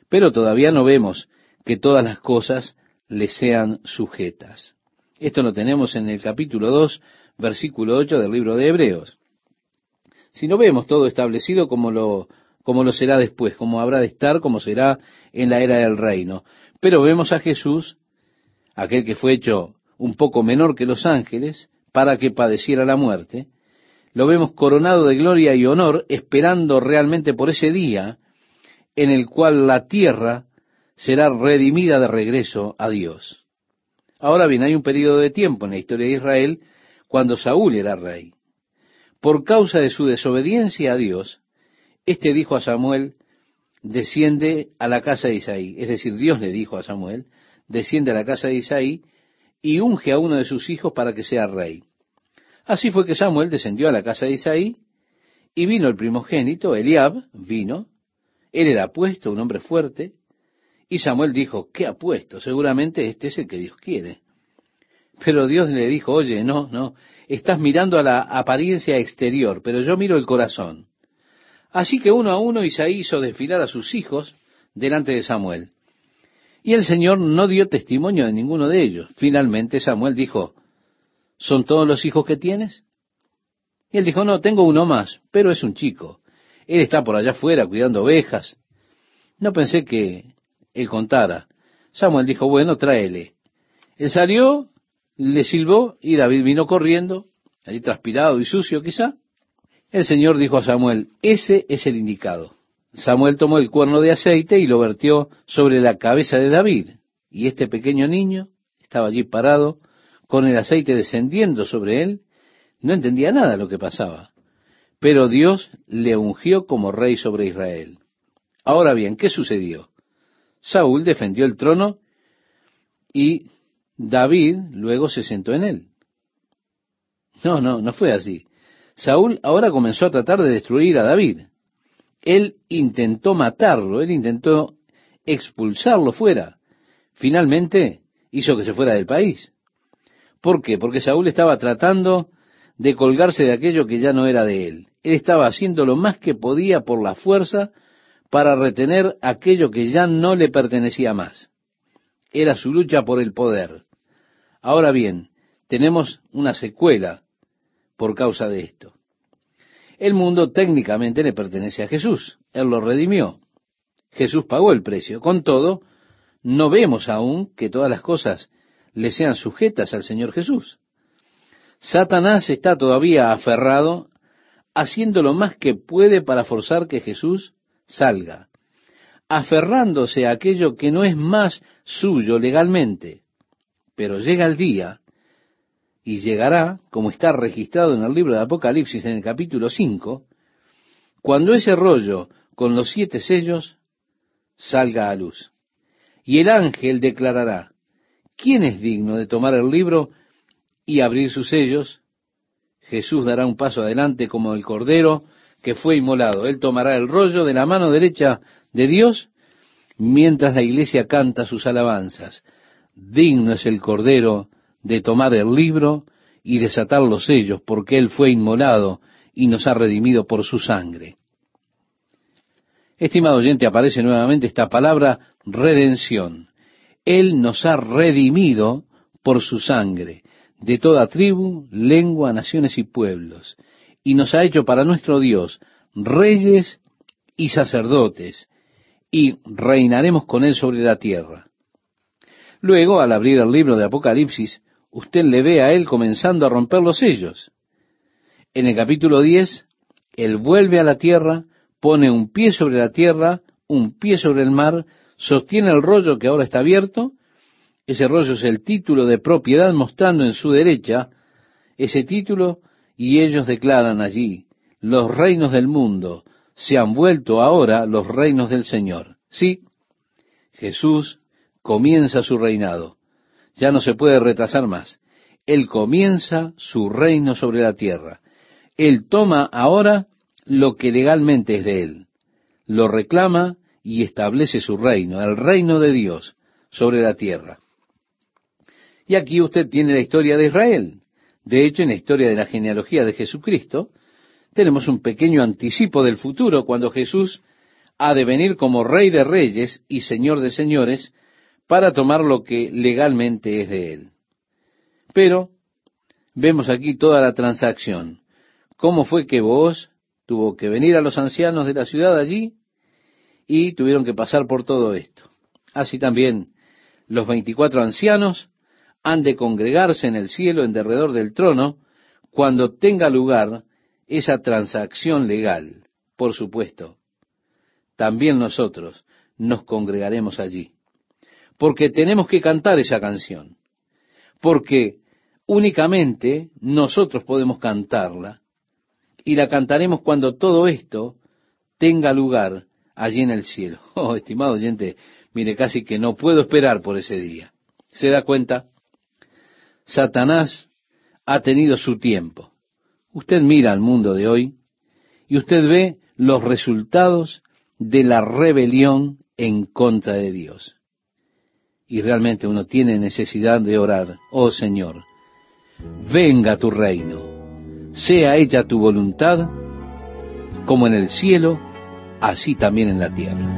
Pero todavía no vemos que todas las cosas le sean sujetas. Esto lo tenemos en el capítulo 2, versículo 8 del libro de Hebreos. Si no vemos todo establecido como lo, como lo será después, como habrá de estar, como será en la era del reino. Pero vemos a Jesús aquel que fue hecho un poco menor que los ángeles, para que padeciera la muerte, lo vemos coronado de gloria y honor, esperando realmente por ese día en el cual la tierra será redimida de regreso a Dios. Ahora bien, hay un periodo de tiempo en la historia de Israel cuando Saúl era rey. Por causa de su desobediencia a Dios, éste dijo a Samuel, desciende a la casa de Isaí. Es decir, Dios le dijo a Samuel, desciende a la casa de Isaí y unge a uno de sus hijos para que sea rey. Así fue que Samuel descendió a la casa de Isaí y vino el primogénito, Eliab, vino, él era apuesto, un hombre fuerte, y Samuel dijo, ¿qué apuesto? Seguramente este es el que Dios quiere. Pero Dios le dijo, oye, no, no, estás mirando a la apariencia exterior, pero yo miro el corazón. Así que uno a uno Isaí hizo desfilar a sus hijos delante de Samuel. Y el Señor no dio testimonio de ninguno de ellos. Finalmente Samuel dijo, ¿son todos los hijos que tienes? Y él dijo, no, tengo uno más, pero es un chico. Él está por allá afuera cuidando ovejas. No pensé que él contara. Samuel dijo, bueno, tráele. Él salió, le silbó y David vino corriendo, allí transpirado y sucio quizá. El Señor dijo a Samuel, ese es el indicado. Samuel tomó el cuerno de aceite y lo vertió sobre la cabeza de David. Y este pequeño niño estaba allí parado, con el aceite descendiendo sobre él. No entendía nada lo que pasaba. Pero Dios le ungió como rey sobre Israel. Ahora bien, ¿qué sucedió? Saúl defendió el trono y David luego se sentó en él. No, no, no fue así. Saúl ahora comenzó a tratar de destruir a David. Él intentó matarlo, él intentó expulsarlo fuera. Finalmente hizo que se fuera del país. ¿Por qué? Porque Saúl estaba tratando de colgarse de aquello que ya no era de él. Él estaba haciendo lo más que podía por la fuerza para retener aquello que ya no le pertenecía más. Era su lucha por el poder. Ahora bien, tenemos una secuela por causa de esto. El mundo técnicamente le pertenece a Jesús. Él lo redimió. Jesús pagó el precio. Con todo, no vemos aún que todas las cosas le sean sujetas al Señor Jesús. Satanás está todavía aferrado, haciendo lo más que puede para forzar que Jesús salga, aferrándose a aquello que no es más suyo legalmente. Pero llega el día y llegará, como está registrado en el libro de Apocalipsis en el capítulo 5, cuando ese rollo con los siete sellos salga a luz. Y el ángel declarará, ¿quién es digno de tomar el libro y abrir sus sellos? Jesús dará un paso adelante como el cordero que fue inmolado. Él tomará el rollo de la mano derecha de Dios mientras la iglesia canta sus alabanzas. Digno es el cordero de tomar el libro y desatar los sellos, porque Él fue inmolado y nos ha redimido por su sangre. Estimado oyente, aparece nuevamente esta palabra redención. Él nos ha redimido por su sangre, de toda tribu, lengua, naciones y pueblos, y nos ha hecho para nuestro Dios reyes y sacerdotes, y reinaremos con Él sobre la tierra. Luego, al abrir el libro de Apocalipsis, usted le ve a él comenzando a romper los sellos. En el capítulo 10 Él vuelve a la tierra, pone un pie sobre la tierra, un pie sobre el mar, sostiene el rollo que ahora está abierto, ese rollo es el título de propiedad mostrando en su derecha ese título y ellos declaran allí, los reinos del mundo se han vuelto ahora los reinos del Señor. Sí, Jesús comienza su reinado. Ya no se puede retrasar más. Él comienza su reino sobre la tierra. Él toma ahora lo que legalmente es de Él. Lo reclama y establece su reino, el reino de Dios sobre la tierra. Y aquí usted tiene la historia de Israel. De hecho, en la historia de la genealogía de Jesucristo, tenemos un pequeño anticipo del futuro cuando Jesús ha de venir como Rey de Reyes y Señor de Señores para tomar lo que legalmente es de Él. Pero vemos aquí toda la transacción. ¿Cómo fue que vos tuvo que venir a los ancianos de la ciudad allí y tuvieron que pasar por todo esto? Así también los veinticuatro ancianos han de congregarse en el cielo en derredor del trono cuando tenga lugar esa transacción legal, por supuesto. También nosotros nos congregaremos allí, porque tenemos que cantar esa canción, porque únicamente nosotros podemos cantarla, y la cantaremos cuando todo esto tenga lugar allí en el cielo. (laughs) Oh, estimado oyente, mire, casi que no puedo esperar por ese día. ¿Se da cuenta? Satanás ha tenido su tiempo. Usted mira al mundo de hoy y usted ve los resultados de la rebelión en contra de Dios. Y realmente uno tiene necesidad de orar, oh Señor, venga tu reino, sea hecha tu voluntad, como en el cielo, así también en la tierra.